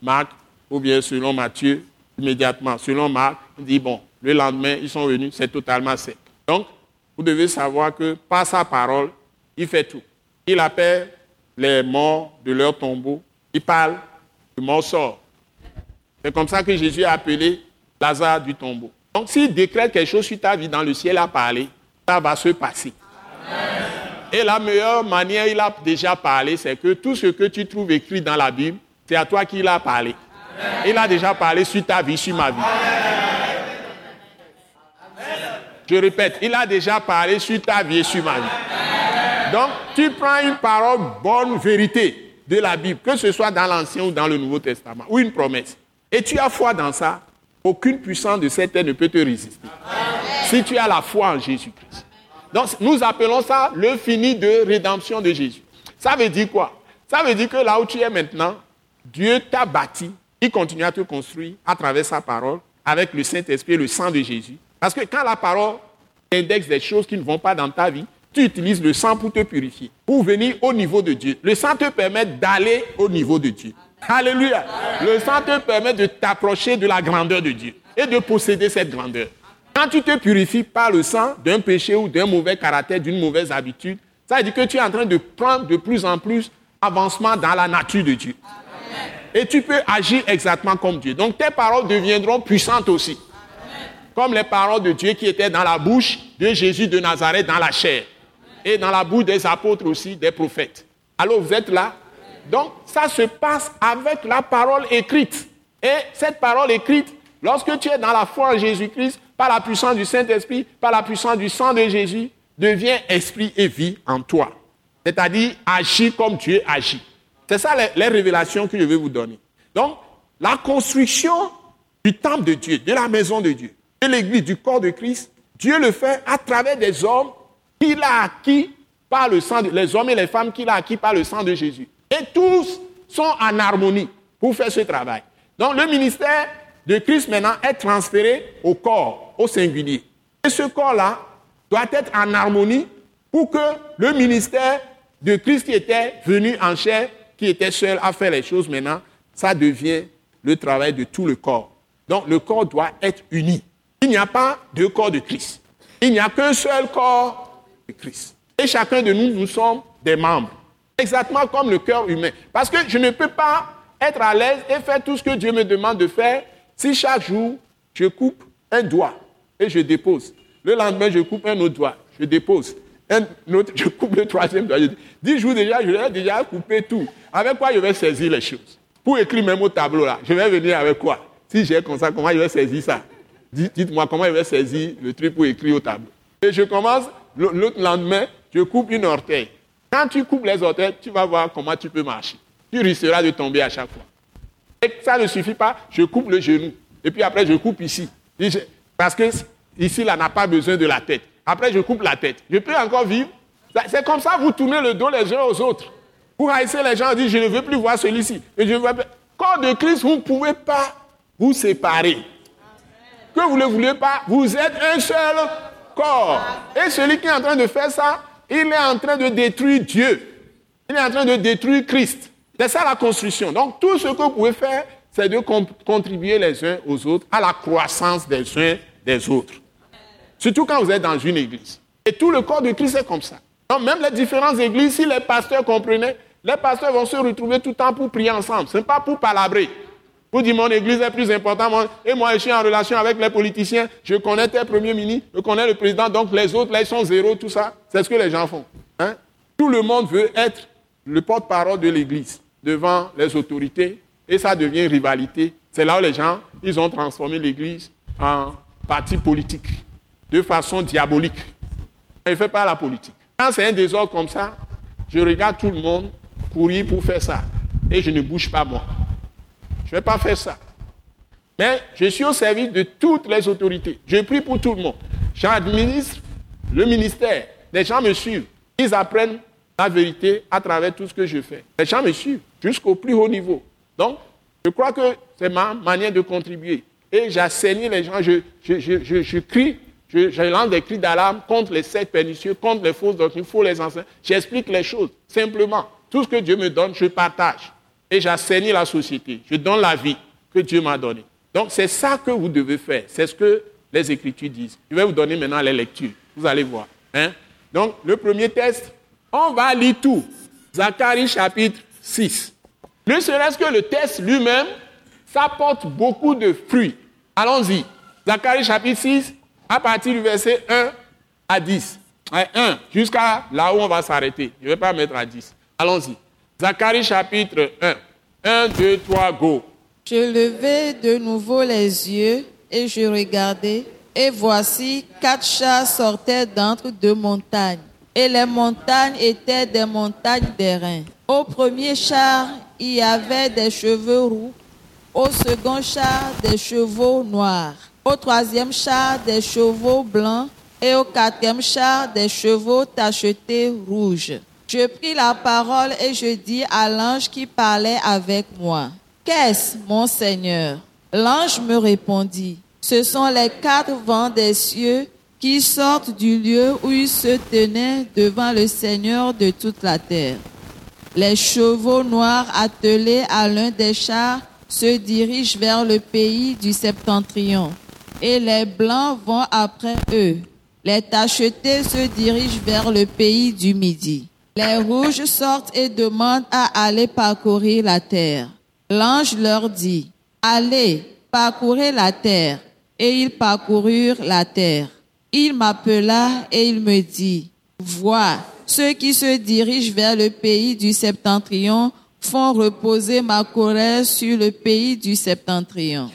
Marc, ou bien selon Matthieu, immédiatement. Selon Marc, il dit, bon, le lendemain, ils sont venus, c'est totalement sec. Donc, vous devez savoir que par sa parole, il fait tout. Il appelle les morts de leur tombeau. Il parle, le mort sort. C'est comme ça que Jésus a appelé Lazare du tombeau. Donc s'il décrète quelque chose sur ta vie dans le ciel à parler, ça va se passer. Et la meilleure manière, il a déjà parlé, c'est que tout ce que tu trouves écrit dans la Bible, c'est à toi qu'il a parlé. Il a déjà parlé sur ta vie, sur ma vie. Je répète, il a déjà parlé sur ta vie et sur ma vie. Donc, tu prends une parole bonne vérité de la Bible, que ce soit dans l'Ancien ou dans le Nouveau Testament, ou une promesse, et tu as foi dans ça, aucune puissance de cette terre ne peut te résister. Si tu as la foi en Jésus-Christ. Donc, nous appelons ça le fini de rédemption de Jésus. Ça veut dire quoi? Ça veut dire que là où tu es maintenant, Dieu t'a bâti, continue à te construire à travers sa parole, avec le Saint-Esprit et le sang de Jésus. Parce que quand la parole indexe des choses qui ne vont pas dans ta vie, tu utilises le sang pour te purifier, pour venir au niveau de Dieu. Le sang te permet d'aller au niveau de Dieu. Alléluia. Le sang te permet de t'approcher de la grandeur de Dieu et de posséder cette grandeur. Quand tu te purifies par le sang d'un péché ou d'un mauvais caractère, d'une mauvaise habitude, ça veut dire que tu es en train de prendre de plus en plus avancement dans la nature de Dieu. Et tu peux agir exactement comme Dieu. Donc tes paroles deviendront puissantes aussi. Comme les paroles de Dieu qui étaient dans la bouche de Jésus de Nazareth dans la chair. Et dans la bouche des apôtres aussi, des prophètes. Alors vous êtes là? Donc ça se passe avec la parole écrite. Et cette parole écrite, lorsque tu es dans la foi en Jésus-Christ, par la puissance du Saint-Esprit, par la puissance du sang de Jésus, devient esprit et vie en toi. C'est-à-dire agir comme Dieu agit. C'est ça les, révélations que je vais vous donner. Donc, la construction du temple de Dieu, de la maison de Dieu, de l'église, du corps de Christ, Dieu le fait à travers des hommes qu'il a acquis par le sang, de, les hommes et les femmes qu'il a acquis par le sang de Jésus. Et tous sont en harmonie pour faire ce travail. Donc, le ministère de Christ maintenant est transféré au corps, au singulier. Et ce corps-là doit être en harmonie pour que le ministère de Christ qui était venu en chair, qui était seul à faire les choses maintenant, ça devient le travail de tout le corps. Donc le corps doit être uni. Il n'y a pas deux corps de Christ. Il n'y a qu'un seul corps de Christ. Et chacun de nous, nous sommes des membres. Exactement comme le cœur humain. Parce que je ne peux pas être à l'aise et faire tout ce que Dieu me demande de faire si chaque jour, je coupe un doigt et je dépose, le lendemain, je coupe un autre doigt, je dépose, je coupe le troisième doigt. Dix jours déjà, je vais déjà couper tout. Avec quoi je vais saisir les choses? Pour écrire même au tableau là, je vais venir avec quoi? Si j'ai comme ça, comment je vais saisir ça? Dites-moi comment je vais saisir le truc pour écrire au tableau. Et je commence, l'autre lendemain, je coupe une orteil. Quand tu coupes les orteils, tu vas voir comment tu peux marcher. Tu risqueras de tomber à chaque fois. Et ça ne suffit pas, je coupe le genou. Et puis après, je coupe ici. Parce que ici, là, n'a pas besoin de la tête. Après, je coupe la tête. Je peux encore vivre. C'est comme ça, vous tournez le dos les uns aux autres. Vous haïssez les gens, disent, je ne veux plus voir celui-ci. Corps de Christ, vous ne pouvez pas vous séparer. Que vous ne voulez pas, vous êtes un seul corps. Et celui qui est en train de faire ça, il est en train de détruire Dieu. Il est en train de détruire Christ. C'est ça la construction. Donc tout ce que vous pouvez faire, c'est de contribuer les uns aux autres à la croissance des uns des autres. Surtout quand vous êtes dans une église. Et tout le corps de Christ est comme ça. Donc même les différentes églises, si les pasteurs comprenaient, les pasteurs vont se retrouver tout le temps pour prier ensemble. Ce n'est pas pour palabrer. Pour dire mon église est plus importante. Et moi, je suis en relation avec les politiciens. Je connais tes premiers ministres, je connais le président. Donc les autres, là, ils sont zéro, tout ça. C'est ce que les gens font. Hein? Tout le monde veut être le porte-parole de l'église devant les autorités et ça devient rivalité. C'est là où les gens, ils ont transformé l'Église en parti politique de façon diabolique. Il ne fait pas la politique. Quand c'est un désordre comme ça, je regarde tout le monde courir pour faire ça et je ne bouge pas moi. Je ne vais pas faire ça. Mais je suis au service de toutes les autorités. Je prie pour tout le monde. J'administre le ministère. Les gens me suivent. Ils apprennent la vérité à travers tout ce que je fais. Les gens me suivent jusqu'au plus haut niveau. Donc, je crois que c'est ma manière de contribuer. Et j'assainis les gens, je, je, crie, je, lance des cris d'alarme contre les sectes pernicieux, contre les fausses doctrines, il faut les enseigner. J'explique les choses, simplement. Tout ce que Dieu me donne, je partage. Et j'assainis la société. Je donne la vie que Dieu m'a donnée. Donc, c'est ça que vous devez faire. C'est ce que les Écritures disent. Je vais vous donner maintenant les lectures. Vous allez voir. Hein? Donc, le premier test, on va lire tout. Zacharie chapitre 6. Ne serait-ce que le test lui-même, ça porte beaucoup de fruits. Allons-y. Zacharie chapitre 6, à partir du verset 1 à 10. 1 jusqu'à là où on va s'arrêter. Je ne vais pas mettre à 10. Allons-y. Zacharie chapitre 1. 1, 2, 3, go. Je levai de nouveau les yeux et je regardai, et voici quatre chats sortaient d'entre deux montagnes. et les montagnes étaient des montagnes d'airain. Au premier char, il y avait des cheveux roux, au second char, des chevaux noirs, au troisième char, des chevaux blancs, et au quatrième char, des chevaux tachetés rouges. Je pris la parole et je dis à l'ange qui parlait avec moi, Qu'est-ce, mon Seigneur? L'ange me répondit, Ce sont les quatre vents des cieux qui sortent du lieu où ils se tenaient devant le Seigneur de toute la terre. Les chevaux noirs attelés à l'un des chars se dirigent vers le pays du septentrion, et les blancs vont après eux. Les tachetés se dirigent vers le pays du midi. Les rouges sortent et demandent à aller parcourir la terre. L'ange leur dit, Allez, parcourez la terre. Et ils parcoururent la terre. Il m'appela et il me dit, Vois, ceux qui se dirigent vers le pays du septentrion font reposer ma colère sur le pays du septentrion.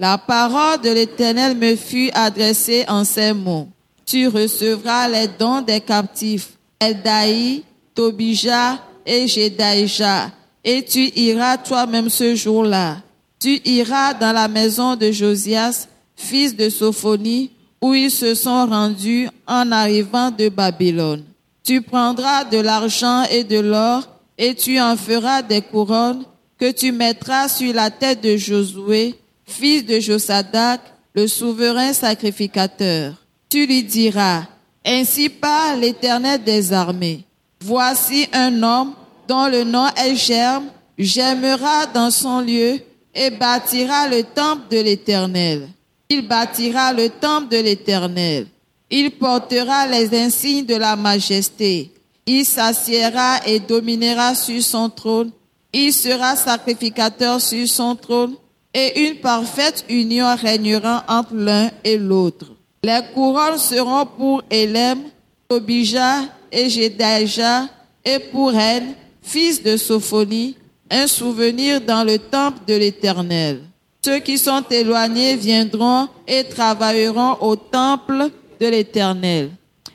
La parole de l'Éternel me fut adressée en ces mots. Tu recevras les dons des captifs, Eldaï, Tobija et Jedaïja, et tu iras toi-même ce jour-là. Tu iras dans la maison de Josias, fils de Sophonie, où ils se sont rendus en arrivant de Babylone. Tu prendras de l'argent et de l'or, et tu en feras des couronnes que tu mettras sur la tête de Josué, fils de Josadak, le souverain sacrificateur. Tu lui diras, Ainsi parle l'Éternel des armées. Voici un homme dont le nom est Germe, germera dans son lieu et bâtira le temple de l'Éternel. Il bâtira le temple de l'Éternel. Il portera les insignes de la majesté. Il s'assiera et dominera sur son trône. Il sera sacrificateur sur son trône et une parfaite union régnera entre l'un et l'autre. Les couronnes seront pour Elem, Tobija et Jedaïja et pour elle, fils de Sophonie, un souvenir dans le temple de l'Éternel. Ceux qui sont éloignés viendront et travailleront au temple de l'Éternel.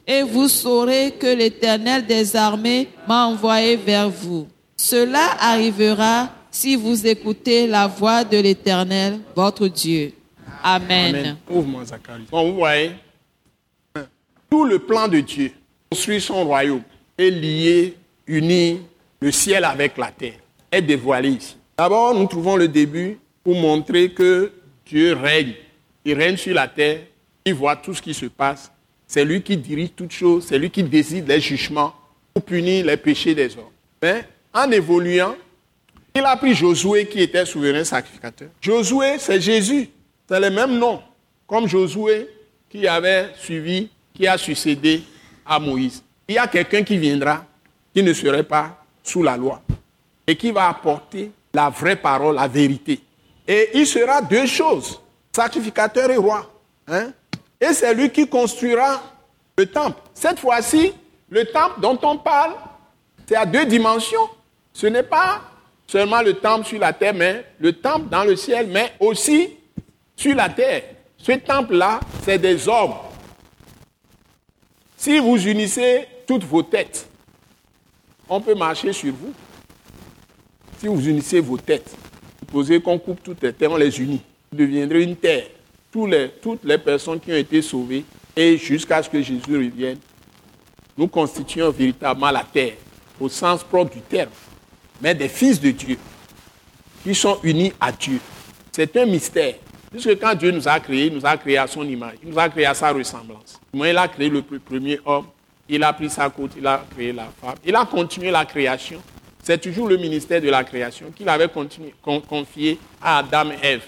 Et vous saurez que l'Éternel des armées m'a envoyé vers vous. Cela arrivera si vous écoutez la voix de l'Éternel, votre Dieu. Amen. Amen. Vous voyez, tout le plan de Dieu, construire son royaume, est lié, uni le ciel avec la terre, est dévoilé ici. D'abord, nous trouvons le début pour montrer que Dieu règne. Il règne sur la terre, il voit tout ce qui se passe. C'est lui qui dirige toutes choses, c'est lui qui décide les jugements pour punir les péchés des hommes. Mais en évoluant, il a pris Josué qui était souverain sacrificateur. Josué, c'est Jésus. C'est le même nom, comme Josué qui avait suivi, qui a succédé à Moïse. Il y a quelqu'un qui viendra, qui ne serait pas sous la loi, et qui va apporter la vraie parole, la vérité. Et il sera deux choses, sacrificateur et roi. Hein? Et c'est lui qui construira le temple. Cette fois-ci, le temple dont on parle, c'est à deux dimensions. Ce n'est pas seulement le temple sur la terre, mais le temple dans le ciel, mais aussi sur la terre. Ce temple-là, c'est des hommes. Si vous unissez toutes vos têtes, on peut marcher sur vous. Si vous unissez vos têtes, supposez qu'on coupe toutes les terres, on les unit. Vous deviendrez une terre. les, toutes les personnes qui ont été sauvées, et jusqu'à ce que Jésus revienne, nous constituons véritablement la terre, au sens propre du terme, mais des fils de Dieu, qui sont unis à Dieu. C'est un mystère. Puisque quand Dieu nous a créés, il nous a créés à son image, il nous a créés à sa ressemblance. Moi, il a créé le premier homme, il a pris sa côte, il a créé la femme, il a continué la création. C'est toujours le ministère de la création qu'il avait confié à Adam et Ève.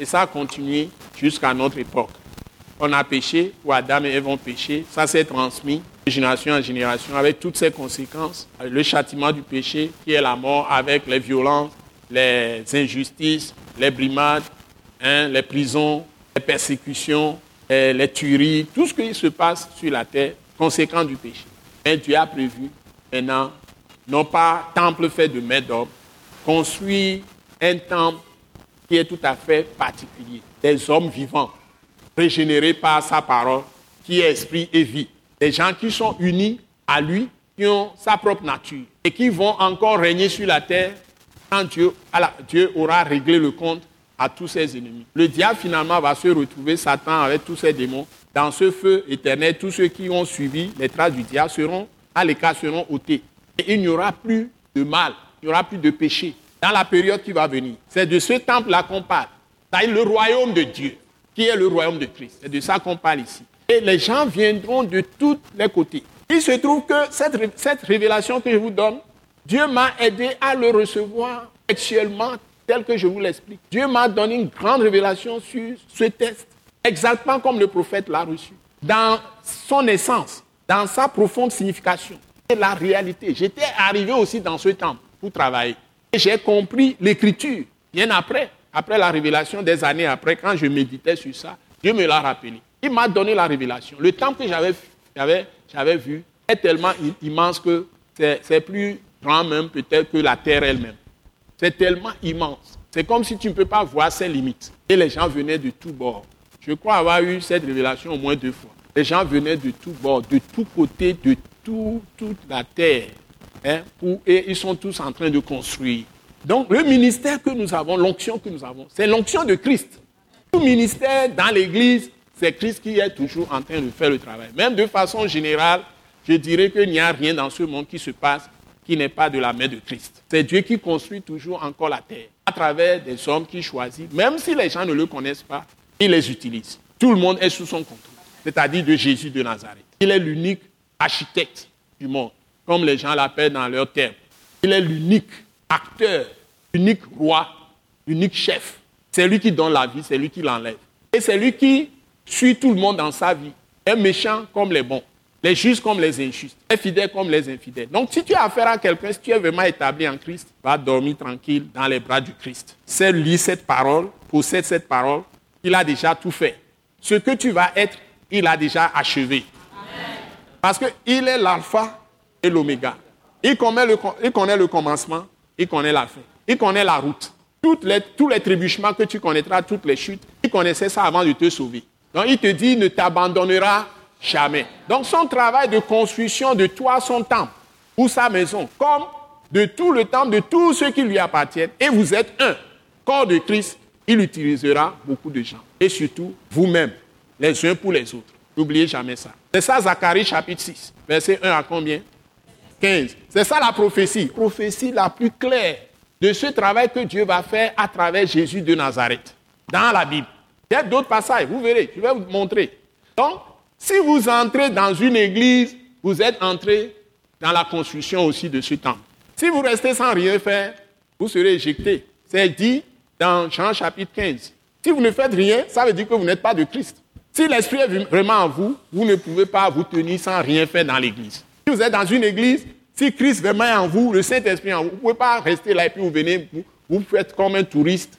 Et ça a continué jusqu'à notre époque. On a péché, ou Adam et Ève ont péché, ça s'est transmis génération en génération avec toutes ses conséquences. Le châtiment du péché, qui est la mort, avec les violences, les injustices, les brimades, hein, les prisons, les persécutions, les tueries, tout ce qui se passe sur la terre, conséquent du péché. Mais Dieu a prévu maintenant, non pas temple fait de main d'homme, construit un temple qui est tout à fait particulier. Des hommes vivants, régénérés par sa parole, qui est esprit et vie. Des gens qui sont unis à lui, qui ont sa propre nature et qui vont encore régner sur la terre quand Dieu, aura réglé le compte à tous ses ennemis. Le diable finalement va se retrouver, Satan avec tous ses démons, dans ce feu éternel. Tous ceux qui ont suivi les traces du diable seront, à l'écart, seront ôtés. Et il n'y aura plus de mal, il n'y aura plus de péché dans la période qui va venir. C'est de ce temple-là qu'on parle. C'est le royaume de Dieu, qui est le royaume de Christ. C'est de ça qu'on parle ici. Et les gens viendront de tous les côtés. Il se trouve que cette, cette révélation que je vous donne, Dieu m'a aidé à le recevoir actuellement tel que je vous l'explique. Dieu m'a donné une grande révélation sur ce test, exactement comme le prophète l'a reçu. Dans son essence, dans sa profonde signification et la réalité. J'étais arrivé aussi dans ce temps pour travailler. Et j'ai compris l'écriture bien après, après la révélation des années après, quand je méditais sur ça, Dieu me l'a rappelé. Il m'a donné la révélation. Le temps que j'avais vu est tellement immense que c'est plus grand même peut-être que la terre elle-même. C'est tellement immense. C'est comme si tu ne peux pas voir ses limites. Et les gens venaient de tous bords. Je crois avoir eu cette révélation au moins deux fois. Les gens venaient de tous bords, de tous côtés, de tout, toute la terre. Hein, et ils sont tous en train de construire. Donc le ministère que nous avons, l'onction que nous avons, c'est l'onction de Christ. Tout ministère dans l'Église, c'est Christ qui est toujours en train de faire le travail. Même de façon générale, je dirais qu'il n'y a rien dans ce monde qui se passe qui n'est pas de la main de Christ. C'est Dieu qui construit toujours encore la terre à travers des hommes qui choisit, même si les gens ne le connaissent pas, il les utilise. Tout le monde est sous son contrôle, c'est-à-dire de Jésus de Nazareth. Il est l'unique architecte du monde, comme les gens l'appellent dans leur terme. Il est l'unique acteur, l'unique roi, l'unique chef. C'est lui qui donne la vie, c'est lui qui l'enlève. Et c'est lui qui suit tout le monde dans sa vie, est méchant comme les bons les justes comme les injustes, les fidèles comme les infidèles. Donc si tu as affaire à quelqu'un, si tu es vraiment établi en Christ, va dormir tranquille dans les bras du Christ. C'est lui cette parole, possède cette parole, il a déjà tout fait. Ce que tu vas être, il a déjà achevé. Parce qu'il est l'alpha et l'oméga. Il connaît, le, il connaît le commencement, il connaît la fin, il connaît la route. Les, tous les trébuchements que tu connaîtras, toutes les chutes, il connaissait ça avant de te sauver. Donc il te dit, ne t'abandonnera Jamais. Donc son travail de construction de toi, son temple, ou sa maison, comme de tout le temple de tous ceux qui lui appartiennent, et vous êtes un, corps de Christ, il utilisera beaucoup de gens. Et surtout, vous-même, les uns pour les autres. N'oubliez jamais ça. C'est ça Zacharie chapitre 6, verset 1 à combien? 15. C'est ça la prophétie. Prophétie la plus claire de ce travail que Dieu va faire à travers Jésus de Nazareth. Dans la Bible. Il y a d'autres passages, vous verrez, je vais vous montrer. Donc, si vous entrez dans une église, vous êtes entré dans la construction aussi de ce temple. Si vous restez sans rien faire, vous serez éjecté. C'est dit dans Jean chapitre 15. Si vous ne faites rien, ça veut dire que vous n'êtes pas de Christ. Si l'Esprit est vraiment en vous, vous ne pouvez pas vous tenir sans rien faire dans l'église. Si vous êtes dans une église, si Christ vraiment est en vous, le Saint-Esprit en vous, vous ne pouvez pas rester là et puis vous venez, vous, faites comme un touriste.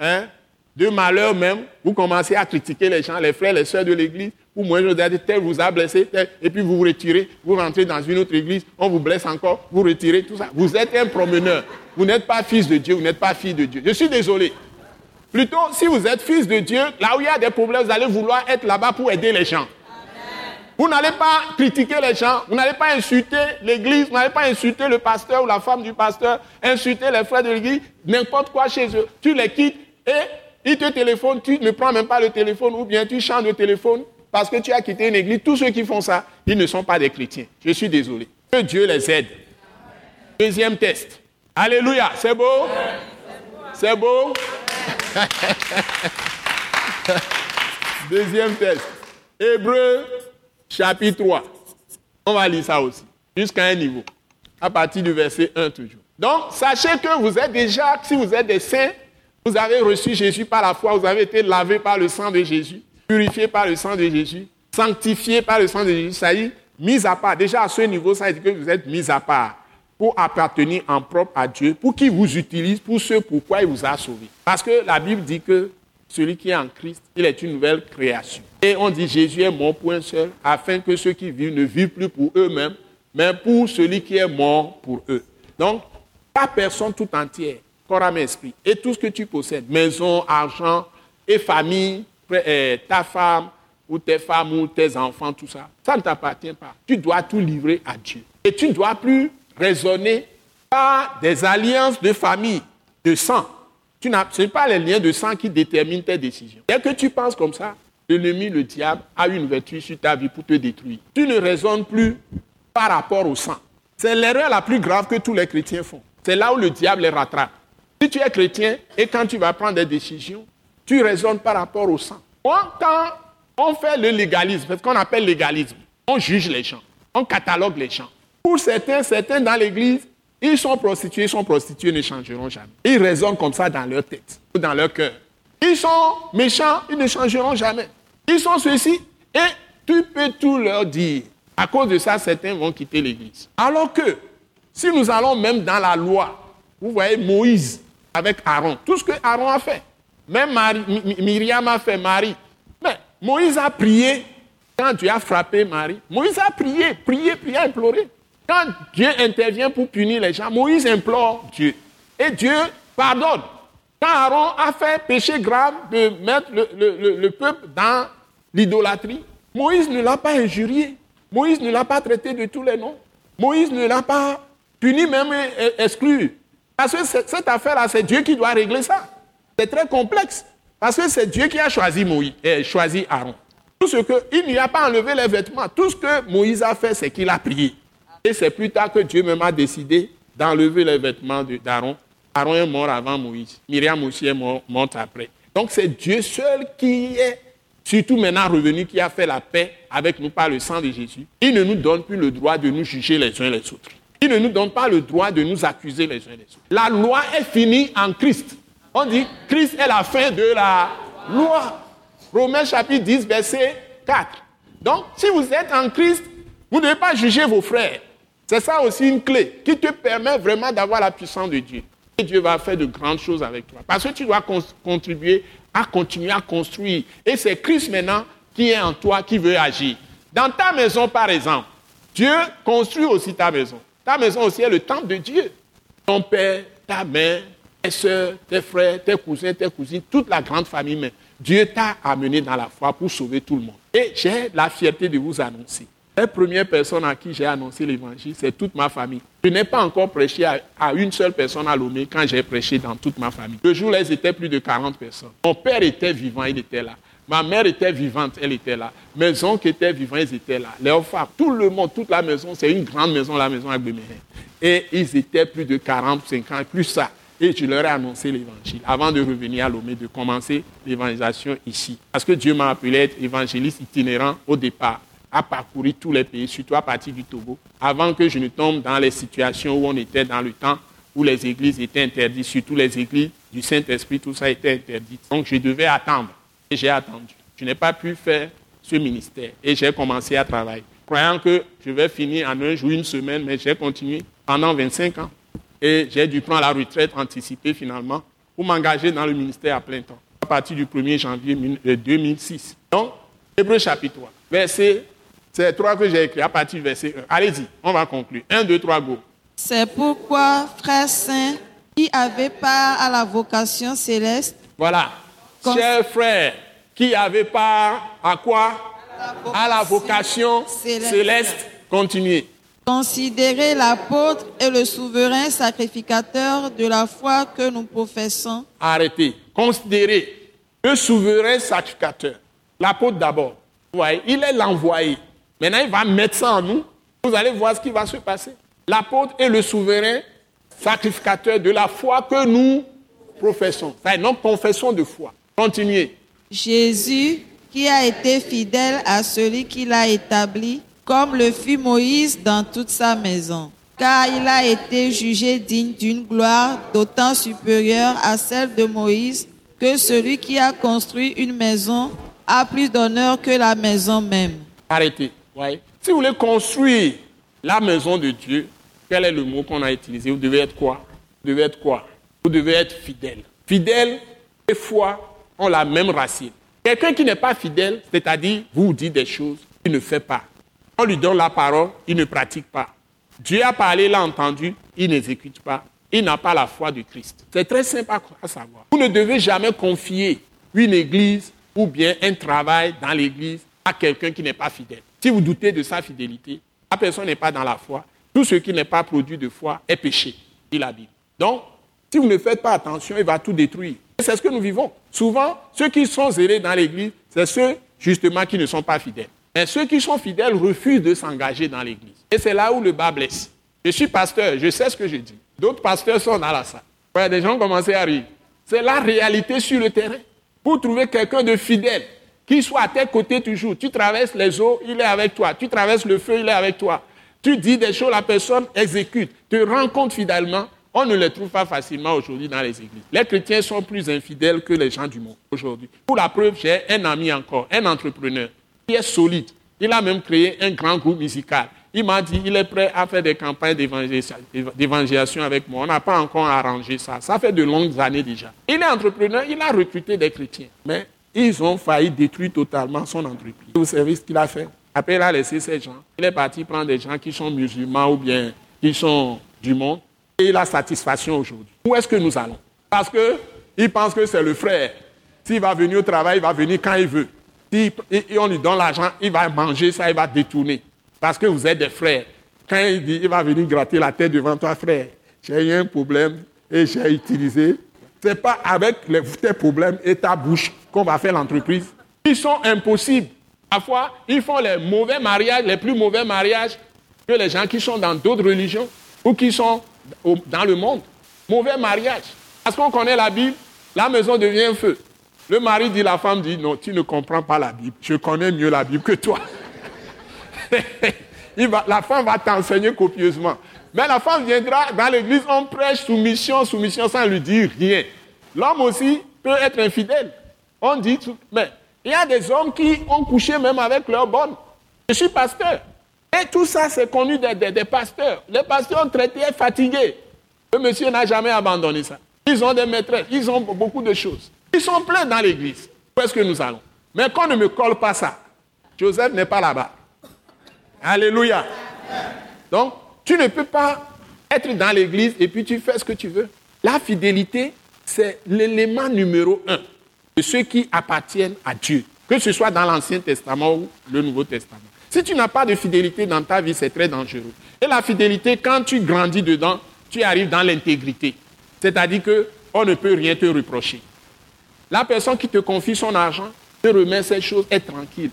Hein, de malheur même, vous commencez à critiquer les gens, les frères, les sœurs de l'église, moi, je vous ai tel vous a blessé, et puis vous vous retirez, vous rentrez dans une autre église, on vous blesse encore, vous retirez, tout ça. Vous êtes un promeneur. Vous n'êtes pas fils de Dieu, vous n'êtes pas fille de Dieu. Je suis désolé. Plutôt, si vous êtes fils de Dieu, là où il y a des problèmes, vous allez vouloir être là-bas pour aider les gens. Vous n'allez pas critiquer les gens, vous n'allez pas insulter l'église, vous n'allez pas insulter le pasteur ou la femme du pasteur, insulter les frères de l'église, n'importe quoi chez eux. Tu les quittes et ils te téléphonent, tu ne prends même pas le téléphone ou bien tu changes de téléphone parce que tu as quitté une église. Tous ceux qui font ça, ils ne sont pas des chrétiens. Je suis désolé. Que Dieu les aide. Deuxième test. Alléluia. C'est beau? C'est beau? Deuxième test. Hébreu chapitre 3. On va lire ça aussi. Jusqu'à un niveau. À partir du verset 1 toujours. Donc, sachez que vous êtes déjà, si vous êtes des saints, vous avez reçu Jésus par la foi, vous avez été lavé par le sang de Jésus, purifié par le sang de Jésus, sanctifié par le sang de Jésus. Ça y est, mis à part. Déjà à ce niveau, ça veut dire que vous êtes mis à part pour appartenir en propre à Dieu, pour qu'il vous utilise pour ce pourquoi il vous a sauvé. Parce que la Bible dit que celui qui est en Christ, il est une nouvelle création. Et on dit Jésus est mort pour un seul, afin que ceux qui vivent ne vivent plus pour eux-mêmes, mais pour celui qui est mort pour eux. Donc, pas personne tout entière corps, âme, esprit, et tout ce que tu possèdes, maison, argent et famille, eh, ta femme, ou tes femmes, ou tes enfants, tout ça. Ça ne t'appartient pas. Tu dois tout livrer à Dieu. Et tu ne dois plus raisonner par des alliances de famille, de sang. Ce n'est pas les liens de sang qui déterminent tes décisions. Dès que tu penses comme ça, l'ennemi, le diable, a une vertu sur ta vie pour te détruire. Tu ne raisonnes plus par rapport au sang. C'est l'erreur la plus grave que tous les chrétiens font. C'est là où le diable les rattrape. Si tu es chrétien et quand tu vas prendre des décisions, tu raisonnes par rapport au sang. quand on fait le légalisme, c'est ce qu'on appelle légalisme, on juge les gens, on catalogue les gens. Pour certains, certains dans l'église, ils sont prostitués, ils sont prostitués, ne changeront jamais. Ils raisonnent comme ça dans leur tête ou dans leur cœur. Ils sont méchants, ils ne changeront jamais. Ils sont ceux-ci et tu peux tout leur dire. À cause de ça, certains vont quitter l'église. Alors que si nous allons même dans la loi, vous voyez Moïse avec Aaron, tout ce que Aaron a fait, même Myriam a fait Marie. Mais Moïse a prié quand Dieu a frappé Marie. Moïse a prié, prié, prié, imploré. Quand Dieu intervient pour punir les gens, Moïse implore Dieu. Et Dieu pardonne. Quand Aaron a fait péché grave de mettre le, peuple dans l'idolâtrie, Moïse ne l'a pas injurié. Moïse ne l'a pas traité de tous les noms. Moïse ne l'a pas puni, même exclu. Parce que cette affaire-là, c'est Dieu qui doit régler ça. C'est très complexe. Parce que c'est Dieu qui a choisi Moïse, et choisi Aaron. Tout ce que, il n'y a pas enlevé les vêtements. Tout ce que Moïse a fait, c'est qu'il a prié. Et c'est plus tard que Dieu même a décidé d'enlever les vêtements d'Aaron. Aaron est mort avant Moïse. Myriam aussi est morte après. Donc c'est Dieu seul qui est, surtout maintenant revenu, qui a fait la paix avec nous par le sang de Jésus. Il ne nous donne plus le droit de nous juger les uns les autres. Il ne nous donne pas le droit de nous accuser les uns les autres. La loi est finie en Christ. On dit Christ est la fin de la loi. Romains chapitre 10, verset 4. Donc, si vous êtes en Christ, vous ne devez pas juger vos frères. C'est ça aussi une clé qui te permet vraiment d'avoir la puissance de Dieu. Et Dieu va faire de grandes choses avec toi. Parce que tu dois contribuer à continuer à construire. Et c'est Christ maintenant qui est en toi, qui veut agir. Dans ta maison, par exemple, Dieu construit aussi ta maison. Ta maison aussi est le temple de Dieu. Ton père, ta mère, tes soeurs, tes frères, tes cousins, tes cousines, toute la grande famille. Mais Dieu t'a amené dans la foi pour sauver tout le monde. Et j'ai la fierté de vous annoncer. La première personne à qui j'ai annoncé l'évangile, c'est toute ma famille. Je n'ai pas encore prêché à, une seule personne à Lomé quand j'ai prêché dans toute ma famille. Le jour-là, ils étaient plus de 40 personnes. Mon père était vivant, il était là. Ma mère était vivante, elle était là. Mes oncles étaient vivants, ils étaient là. Leurs femmes, tout le monde, toute la maison, c'est une grande maison, la maison Béméhen. Et ils étaient plus de 40, 50, plus ça et je leur ai annoncé l'évangile avant de revenir à Lomé, de commencer l'évangélisation ici. Parce que Dieu m'a appelé à être évangéliste itinérant au départ, à parcourir tous les pays, surtout à partir du Togo, avant que je ne tombe dans les situations où on était dans le temps où les églises étaient interdites, surtout les églises du Saint-Esprit, tout ça était interdit. Donc je devais attendre. Et j'ai attendu. Je n'ai pas pu faire ce ministère. Et j'ai commencé à travailler. Croyant que je vais finir en un jour, une semaine, mais j'ai continué pendant 25 ans. Et j'ai dû prendre la retraite anticipée finalement pour m'engager dans le ministère à plein temps, à partir du 1er janvier 2006. Euh, Donc, Hébreu chapitre 3, verset, c'est 3 que j'ai écrit à partir du verset 1. Allez-y, on va conclure. 1, 2, 3, go. C'est pourquoi, frères saints, qui avaient part à la vocation céleste. Voilà. Chers frères, qui avaient part à quoi? À la vocation, céleste. céleste. Continuez. Considérez l'apôtre et le souverain sacrificateur de la foi que nous professons. Arrêtez. Considérez le souverain sacrificateur. L'apôtre d'abord. voyez, il est l'envoyé. Maintenant, il va mettre ça en nous. Vous allez voir ce qui va se passer. L'apôtre est le souverain sacrificateur de la foi que nous professons. Enfin, non, confession de foi. Continuez. Jésus, qui a été fidèle à celui qui l'a établi, comme le fut Moïse dans toute sa maison, car il a été jugé digne d'une gloire d'autant supérieure à celle de Moïse que celui qui a construit une maison a plus d'honneur que la maison même. Arrêtez. Si vous voulez construire la maison de Dieu, quel est le mot qu'on a utilisé? Vous devez être quoi? Vous devez être quoi? Vous devez être fidèle. Fidèle et foi ont la même racine. Quelqu'un qui n'est pas fidèle, c'est-à-dire vous dit des choses, il ne fait pas. On lui donne la parole, il ne pratique pas. Dieu a parlé, l'a entendu, il n'exécute pas. Il n'a pas la foi de Christ. C'est très simple à savoir. Vous ne devez jamais confier une église ou bien un travail dans l'église à quelqu'un qui n'est pas fidèle. Si vous doutez de sa fidélité, la personne n'est pas dans la foi. Tout ce qui n'est pas produit de foi est péché, dit la Bible. Donc, si vous ne faites pas attention, il va tout détruire. C'est ce que nous vivons. Souvent, ceux qui sont zélés dans l'Église, c'est ceux justement qui ne sont pas fidèles. Et ceux qui sont fidèles refusent de s'engager dans l'Église. Et c'est là où le bas blesse. Je suis pasteur, je sais ce que je dis. D'autres pasteurs sont dans la salle. Des gens commencent à rire. C'est la réalité sur le terrain. Pour trouver quelqu'un de fidèle, qui soit à tes côtés toujours. Tu traverses les eaux, il est avec toi. Tu traverses le feu, il est avec toi. Tu dis des choses, la personne exécute. Te rend compte fidèlement. On ne les trouve pas facilement aujourd'hui dans les églises. Les chrétiens sont plus infidèles que les gens du monde aujourd'hui. Pour la preuve, j'ai un ami encore, un entrepreneur, qui est solide. Il a même créé un grand groupe musical. Il m'a dit qu'il est prêt à faire des campagnes d'évangélisation avec moi. On n'a pas encore arrangé ça. Ça fait de longues années déjà. Il est entrepreneur, il a recruté des chrétiens. Mais ils ont failli détruire totalement son entreprise. Vous savez ce qu'il a fait Après, il a laissé ces gens. Il est parti prendre des gens qui sont musulmans ou bien qui sont du monde. Et il a satisfaction aujourd'hui. Où est-ce que nous allons? Parce qu'il pense que c'est le frère. S'il va venir au travail, il va venir quand il veut. Si on lui donne l'argent, il va manger ça, il va détourner. Parce que vous êtes des frères. Quand il dit, il va venir gratter la tête devant toi, frère. J'ai eu un problème et j'ai utilisé. Ce n'est pas avec tes problèmes et ta bouche qu'on va faire l'entreprise. Ils sont impossibles. Parfois, ils font les mauvais mariages, les plus mauvais mariages que les gens qui sont dans d'autres religions ou qui sont dans le monde. Mauvais mariage. Parce qu'on connaît la Bible, la maison devient feu. Le mari dit, la femme dit, non, tu ne comprends pas la Bible. Je connais mieux la Bible que toi. la femme va t'enseigner copieusement. Mais la femme viendra dans l'église, on prêche soumission, soumission sans lui dire rien. L'homme aussi peut être infidèle. On dit, mais il y a des hommes qui ont couché même avec leur bonne. Je suis pasteur. Et tout ça, c'est connu des, pasteurs. Les pasteurs ont traité fatigués. Le monsieur n'a jamais abandonné ça. Ils ont des maîtresses, ils ont beaucoup de choses. Ils sont pleins dans l'église. Où est-ce que nous allons? Mais qu'on ne me colle pas ça. Joseph n'est pas là-bas. Alléluia. Donc, tu ne peux pas être dans l'église et puis tu fais ce que tu veux. La fidélité, c'est l'élément numéro un de ceux qui appartiennent à Dieu, que ce soit dans l'Ancien Testament ou le Nouveau Testament. Si tu n'as pas de fidélité dans ta vie, c'est très dangereux. Et la fidélité, quand tu grandis dedans, tu arrives dans l'intégrité. C'est-à-dire qu'on ne peut rien te reprocher. La personne qui te confie son argent te remet ces choses, est tranquille.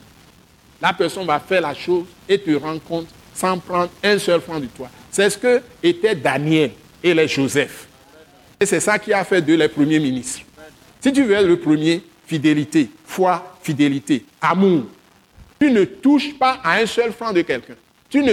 La personne va faire la chose et te rend compte sans prendre un seul franc de toi. C'est ce que étaient Daniel et les Joseph. Et c'est ça qui a fait d'eux les premiers ministres. Si tu veux être le premier, fidélité, foi, fidélité, amour. Tu ne touches pas à un seul franc de quelqu'un. Tu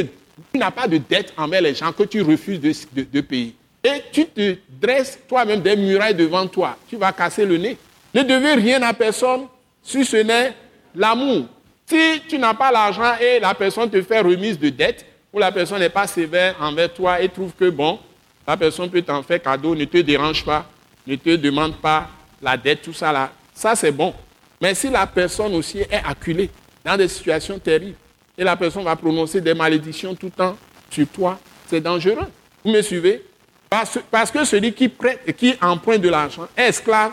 n'as pas de dette envers les gens que tu refuses de, payer. Et tu te dresses toi-même des murailles devant toi. Tu vas casser le nez. Ne devez rien à personne si ce n'est l'amour. Si tu n'as pas l'argent et la personne te fait remise de dette, ou la personne n'est pas sévère envers toi et trouve que bon, la personne peut t'en faire cadeau, ne te dérange pas, ne te demande pas la dette, tout ça là, ça c'est bon. Mais si la personne aussi est acculée dans des situations terribles, et la personne va prononcer des malédictions tout le temps sur toi, c'est dangereux. Vous me suivez? Parce, que celui qui prête et qui emprunte de l'argent est esclave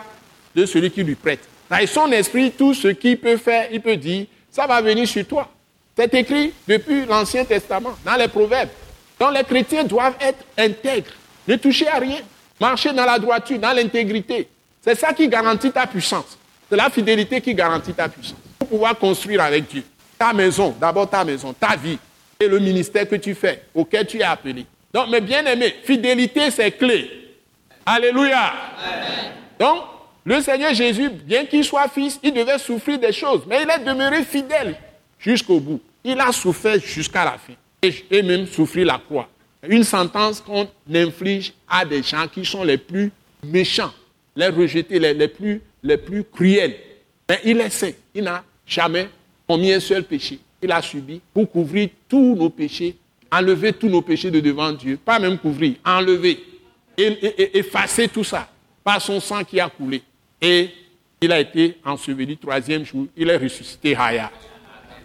de celui qui lui prête. Dans son esprit, tout ce qu'il peut faire, il peut dire, ça va venir sur toi. C'est écrit depuis l'Ancien Testament, dans les Proverbes. Donc les chrétiens doivent être intègres, ne toucher à rien, marcher dans la droiture, dans l'intégrité. C'est ça qui garantit ta puissance. C'est la fidélité qui garantit ta puissance. Pour pouvoir construire avec Dieu ta maison, d'abord ta maison, ta vie et le ministère que tu fais, auquel tu es appelé. Donc, mes bien-aimés, fidélité, c'est clé. Alléluia. Donc, le Seigneur Jésus, bien qu'il soit fils, il devait souffrir des choses, mais il est demeuré fidèle jusqu'au bout. Il a souffert jusqu'à la fin et, même souffrir la croix. Une sentence qu'on inflige à des gens qui sont les plus méchants, les rejetés, les, plus, les plus cruels. Mais il est saint. Il n'a jamais commis un seul péché. Il a subi pour couvrir tous nos péchés, enlever tous nos péchés de devant Dieu. Pas même couvrir, enlever et effacer tout ça par son sang qui a coulé. Et il a été enseveli troisième jour. Il est ressuscité Haya.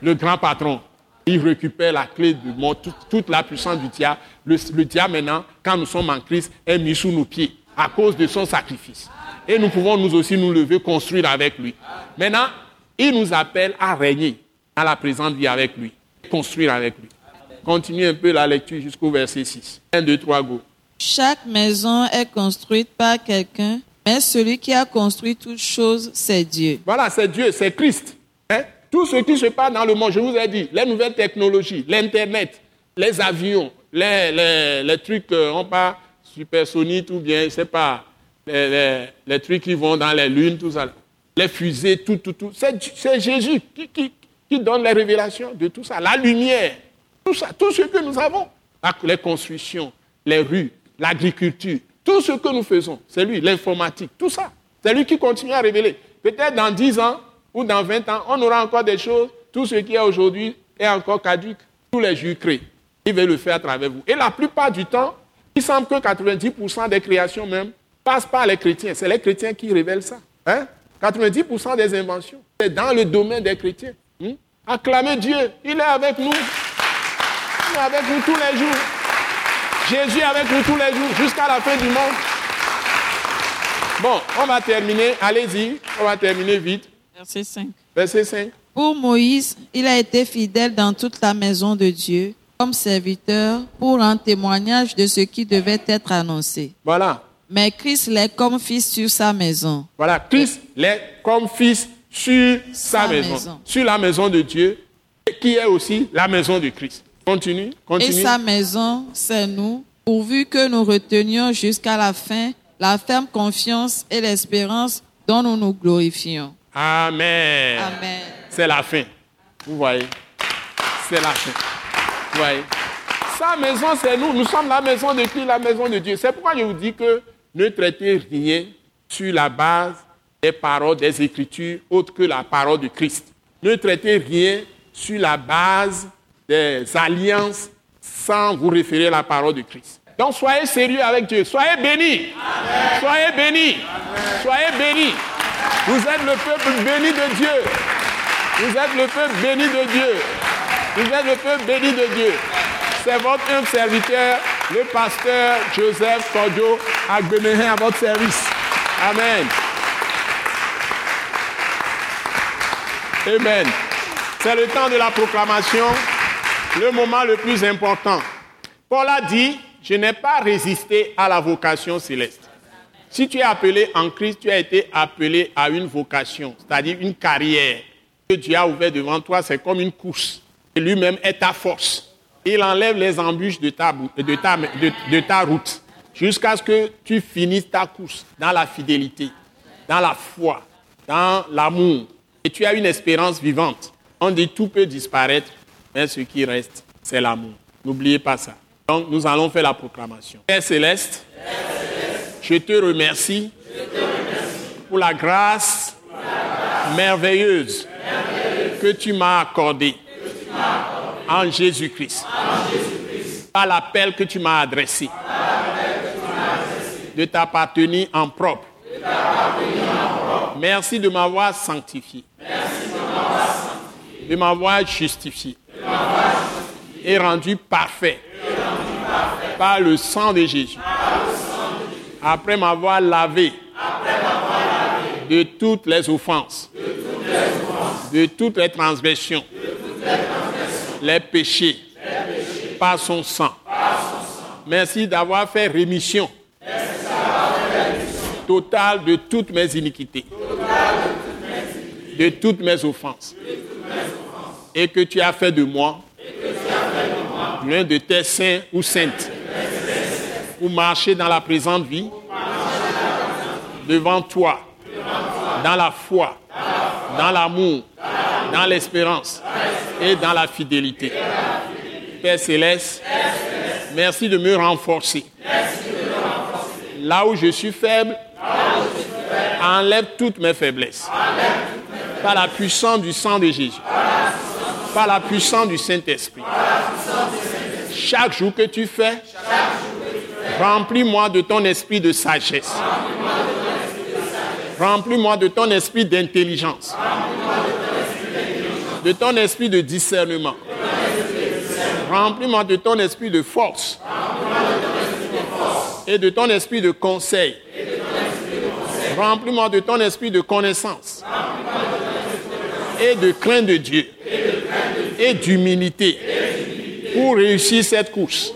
Le grand patron, il récupère la clé de mort, toute, la puissance du diable. Le, diable maintenant, quand nous sommes en Christ, est mis sous nos pieds à cause de son sacrifice. Et nous pouvons nous aussi nous lever, construire avec lui. Maintenant, il nous appelle à régner dans la présente vie avec lui, construire avec lui. Continue un peu la lecture jusqu'au verset 6. 1, 2, 3, go. Chaque maison est construite par quelqu'un, mais celui qui a construit toutes choses, c'est Dieu. Voilà, c'est Dieu, c'est Christ. Hein? Tout ce qui se passe dans le monde, je vous ai dit, les nouvelles technologies, l'Internet, les avions, les, les, les trucs, euh, on parle supersoniques ou bien, je sais pas, les- les trucs qui vont dans les lunes, tout ça, les fusées, tout, tout, tout. C'est Jésus qui, qui, qui donne les révélations de tout ça, la lumière, tout ça, tout ce que nous avons, les constructions, les rues, l'agriculture, tout ce que nous faisons, c'est lui, l'informatique, tout ça. C'est lui qui continue à révéler. Peut-être dans 10 ans ou dans 20 ans, on aura encore des choses, tout ce qui est aujourd'hui est encore caduque. Tous les jours créés, il veut le faire à travers vous. Et la plupart du temps, il semble que 90% des créations même passent par les chrétiens. C'est les chrétiens qui révèlent ça. Hein? 90% des inventions, c'est dans le domaine des chrétiens. Hmm? Acclamez Dieu, il est avec nous. Il est avec nous tous les jours. Jésus est avec nous tous les jours jusqu'à la fin du monde. Bon, on va terminer. Allez-y, on va terminer vite. Verset 5. Verset 5. Pour Moïse, il a été fidèle dans toute la maison de Dieu, comme serviteur, pour un témoignage de ce qui devait être annoncé. Voilà. Mais Christ l'est comme fils sur sa maison. Voilà. Christ l'est comme fils sur sa, Sa maison, maison. sur la maison de Dieu, qui est aussi la maison de Christ. Continue, Et continue. sa maison, c'est nous, pourvu que nous retenions jusqu'à la fin la ferme confiance et l'espérance dont nous nous glorifions. Amen. Amen. C'est la fin. Vous voyez C'est la fin. Vous voyez Sa maison, c'est nous. Nous sommes la maison de qui La maison de Dieu. C'est pourquoi je vous dis que ne traitez rien sur la base des paroles des Écritures autres que la parole de Christ. Ne traitez rien sur la base des alliances sans vous référer à la parole de Christ. Donc soyez sérieux avec Dieu. Soyez bénis. Soyez bénis. Soyez bénis. Vous êtes le peuple béni de Dieu. Vous êtes le peuple béni de Dieu. Vous êtes le peuple béni de Dieu. C'est votre humble serviteur, le pasteur Joseph Kodjo Agbemehin à votre service. Amen. Amen. C'est le temps de la proclamation, le moment le plus important. Paul a dit, je n'ai pas résisté à la vocation céleste. Si tu es appelé en Christ, tu as été appelé à une vocation, c'est-à-dire une carrière que Dieu a ouverte devant toi, c'est comme une course. Et lui-même est ta force. Il enlève les embûches de ta, route jusqu'à ce que tu finisses ta course dans la fidélité, dans la foi, dans l'amour. Et tu as une espérance vivante. On dit tout peut disparaître, mais ce qui reste, c'est l'amour. N'oubliez pas ça. Donc nous allons faire la proclamation. Père céleste, je te remercie pour la grâce merveilleuse que tu m'as accordée en Jésus-Christ, par l'appel que tu m'as adressé, de t'appartenir en propre. Merci de m'avoir sanctifié, de m'avoir justifié. Et rendu parfait. Par le sang de Jésus. Après m'avoir lavé de toutes les offenses, de toutes les transgressions, les péchés, par son sang. Merci d'avoir fait rémission. Totale de toutes mes iniquités, de toutes mes offenses, et que tu as fait de moi l'un de tes saints ou saintes. Pour marcher dans la présente vie devant toi, dans la foi, dans l'amour, dans l'espérance et dans la fidélité. Père céleste, merci de me renforcer. Là où je suis faible, enlève toutes mes faiblesses. Par la puissance du sang de Jésus. Par la puissance du Saint-Esprit. Chaque jour que tu fais, remplis-moi de ton esprit de sagesse. Remplis-moi de ton esprit d'intelligence. De ton esprit de discernement. Remplis-moi de ton esprit de force. Et de ton esprit de conseil. Remplis-moi de ton esprit de connaissance. Et de crainte de Dieu. et d'humilité pour réussir cette course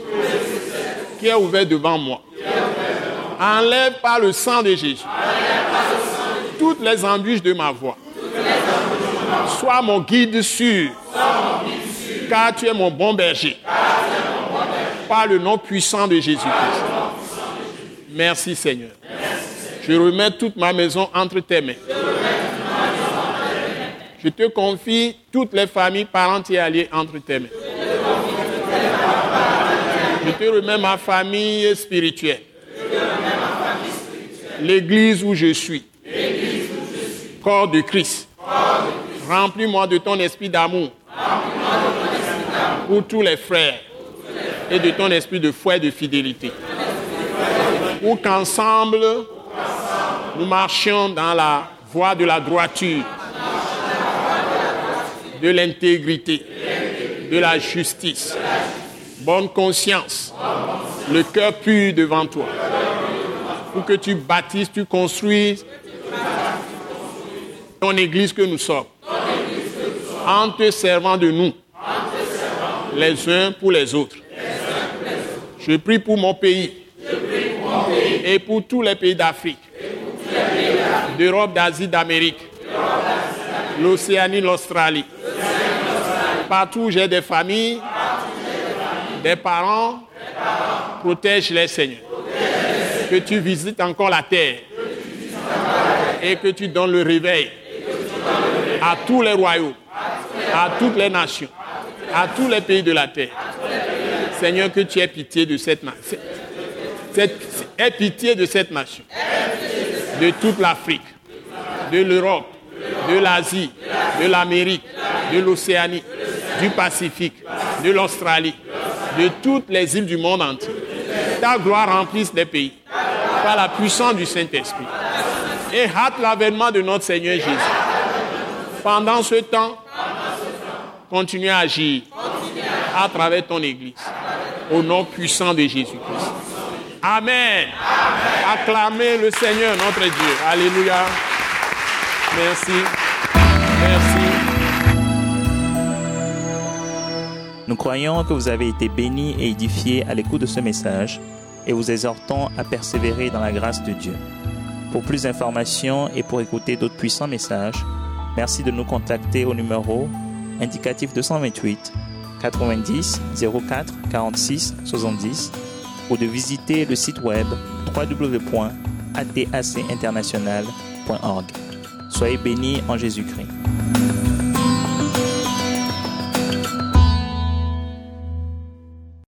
qui est ouverte devant moi. Enlève par le sang de Jésus toutes les embûches de ma voix. Sois mon guide sûr, car tu es mon bon berger. Par le nom puissant de Jésus-Christ. Merci Seigneur. Je remets toute ma maison entre tes mains. Je te confie toutes les familles, parentes et alliés entre tes mains. Je te remets ma famille spirituelle. L'église où je suis. Corps de Christ. Remplis-moi de ton esprit d'amour. Pour tous les frères. Et de ton esprit de foi et de fidélité. Pour qu'ensemble, nous marchions dans la voie de la droiture, de l'intégrité, de la justice, bonne conscience, le cœur pur devant toi, pour que tu bâtisses, tu construises ton église que nous sommes, en te servant de nous, les uns pour les autres. Je prie pour mon pays et pour tous les pays d'Afrique, d'Europe, d'Asie, d'Amérique, l'Océanie, l'Australie. Partout où j'ai des familles, des parents, protège-les, Seigneur. Que tu visites encore la terre et que tu donnes le réveil à tous les royaumes, à toutes les nations, à tous les pays de la terre. Seigneur, que tu aies pitié de cette nation. Aie pitié de cette nation, de toute l'Afrique, de l'Europe, de l'Asie, de l'Amérique, de l'Océanie, du Pacifique, de l'Australie, de toutes les îles du monde entier. Ta gloire remplisse les pays par la puissance du Saint-Esprit. Et hâte l'avènement de notre Seigneur Jésus. Pendant ce temps, continue à agir à travers ton Église. Au nom puissant de Jésus-Christ. Amen. Acclamez le Seigneur notre Dieu. Alléluia. Merci. Merci. Nous croyons que vous avez été bénis et édifiés à l'écoute de ce message et vous exhortons à persévérer dans la grâce de Dieu. Pour plus d'informations et pour écouter d'autres puissants messages, merci de nous contacter au numéro indicatif 228 90 04 46 70 ou de visiter le site web www.atacinternational.org. Soyez bénis en Jésus-Christ.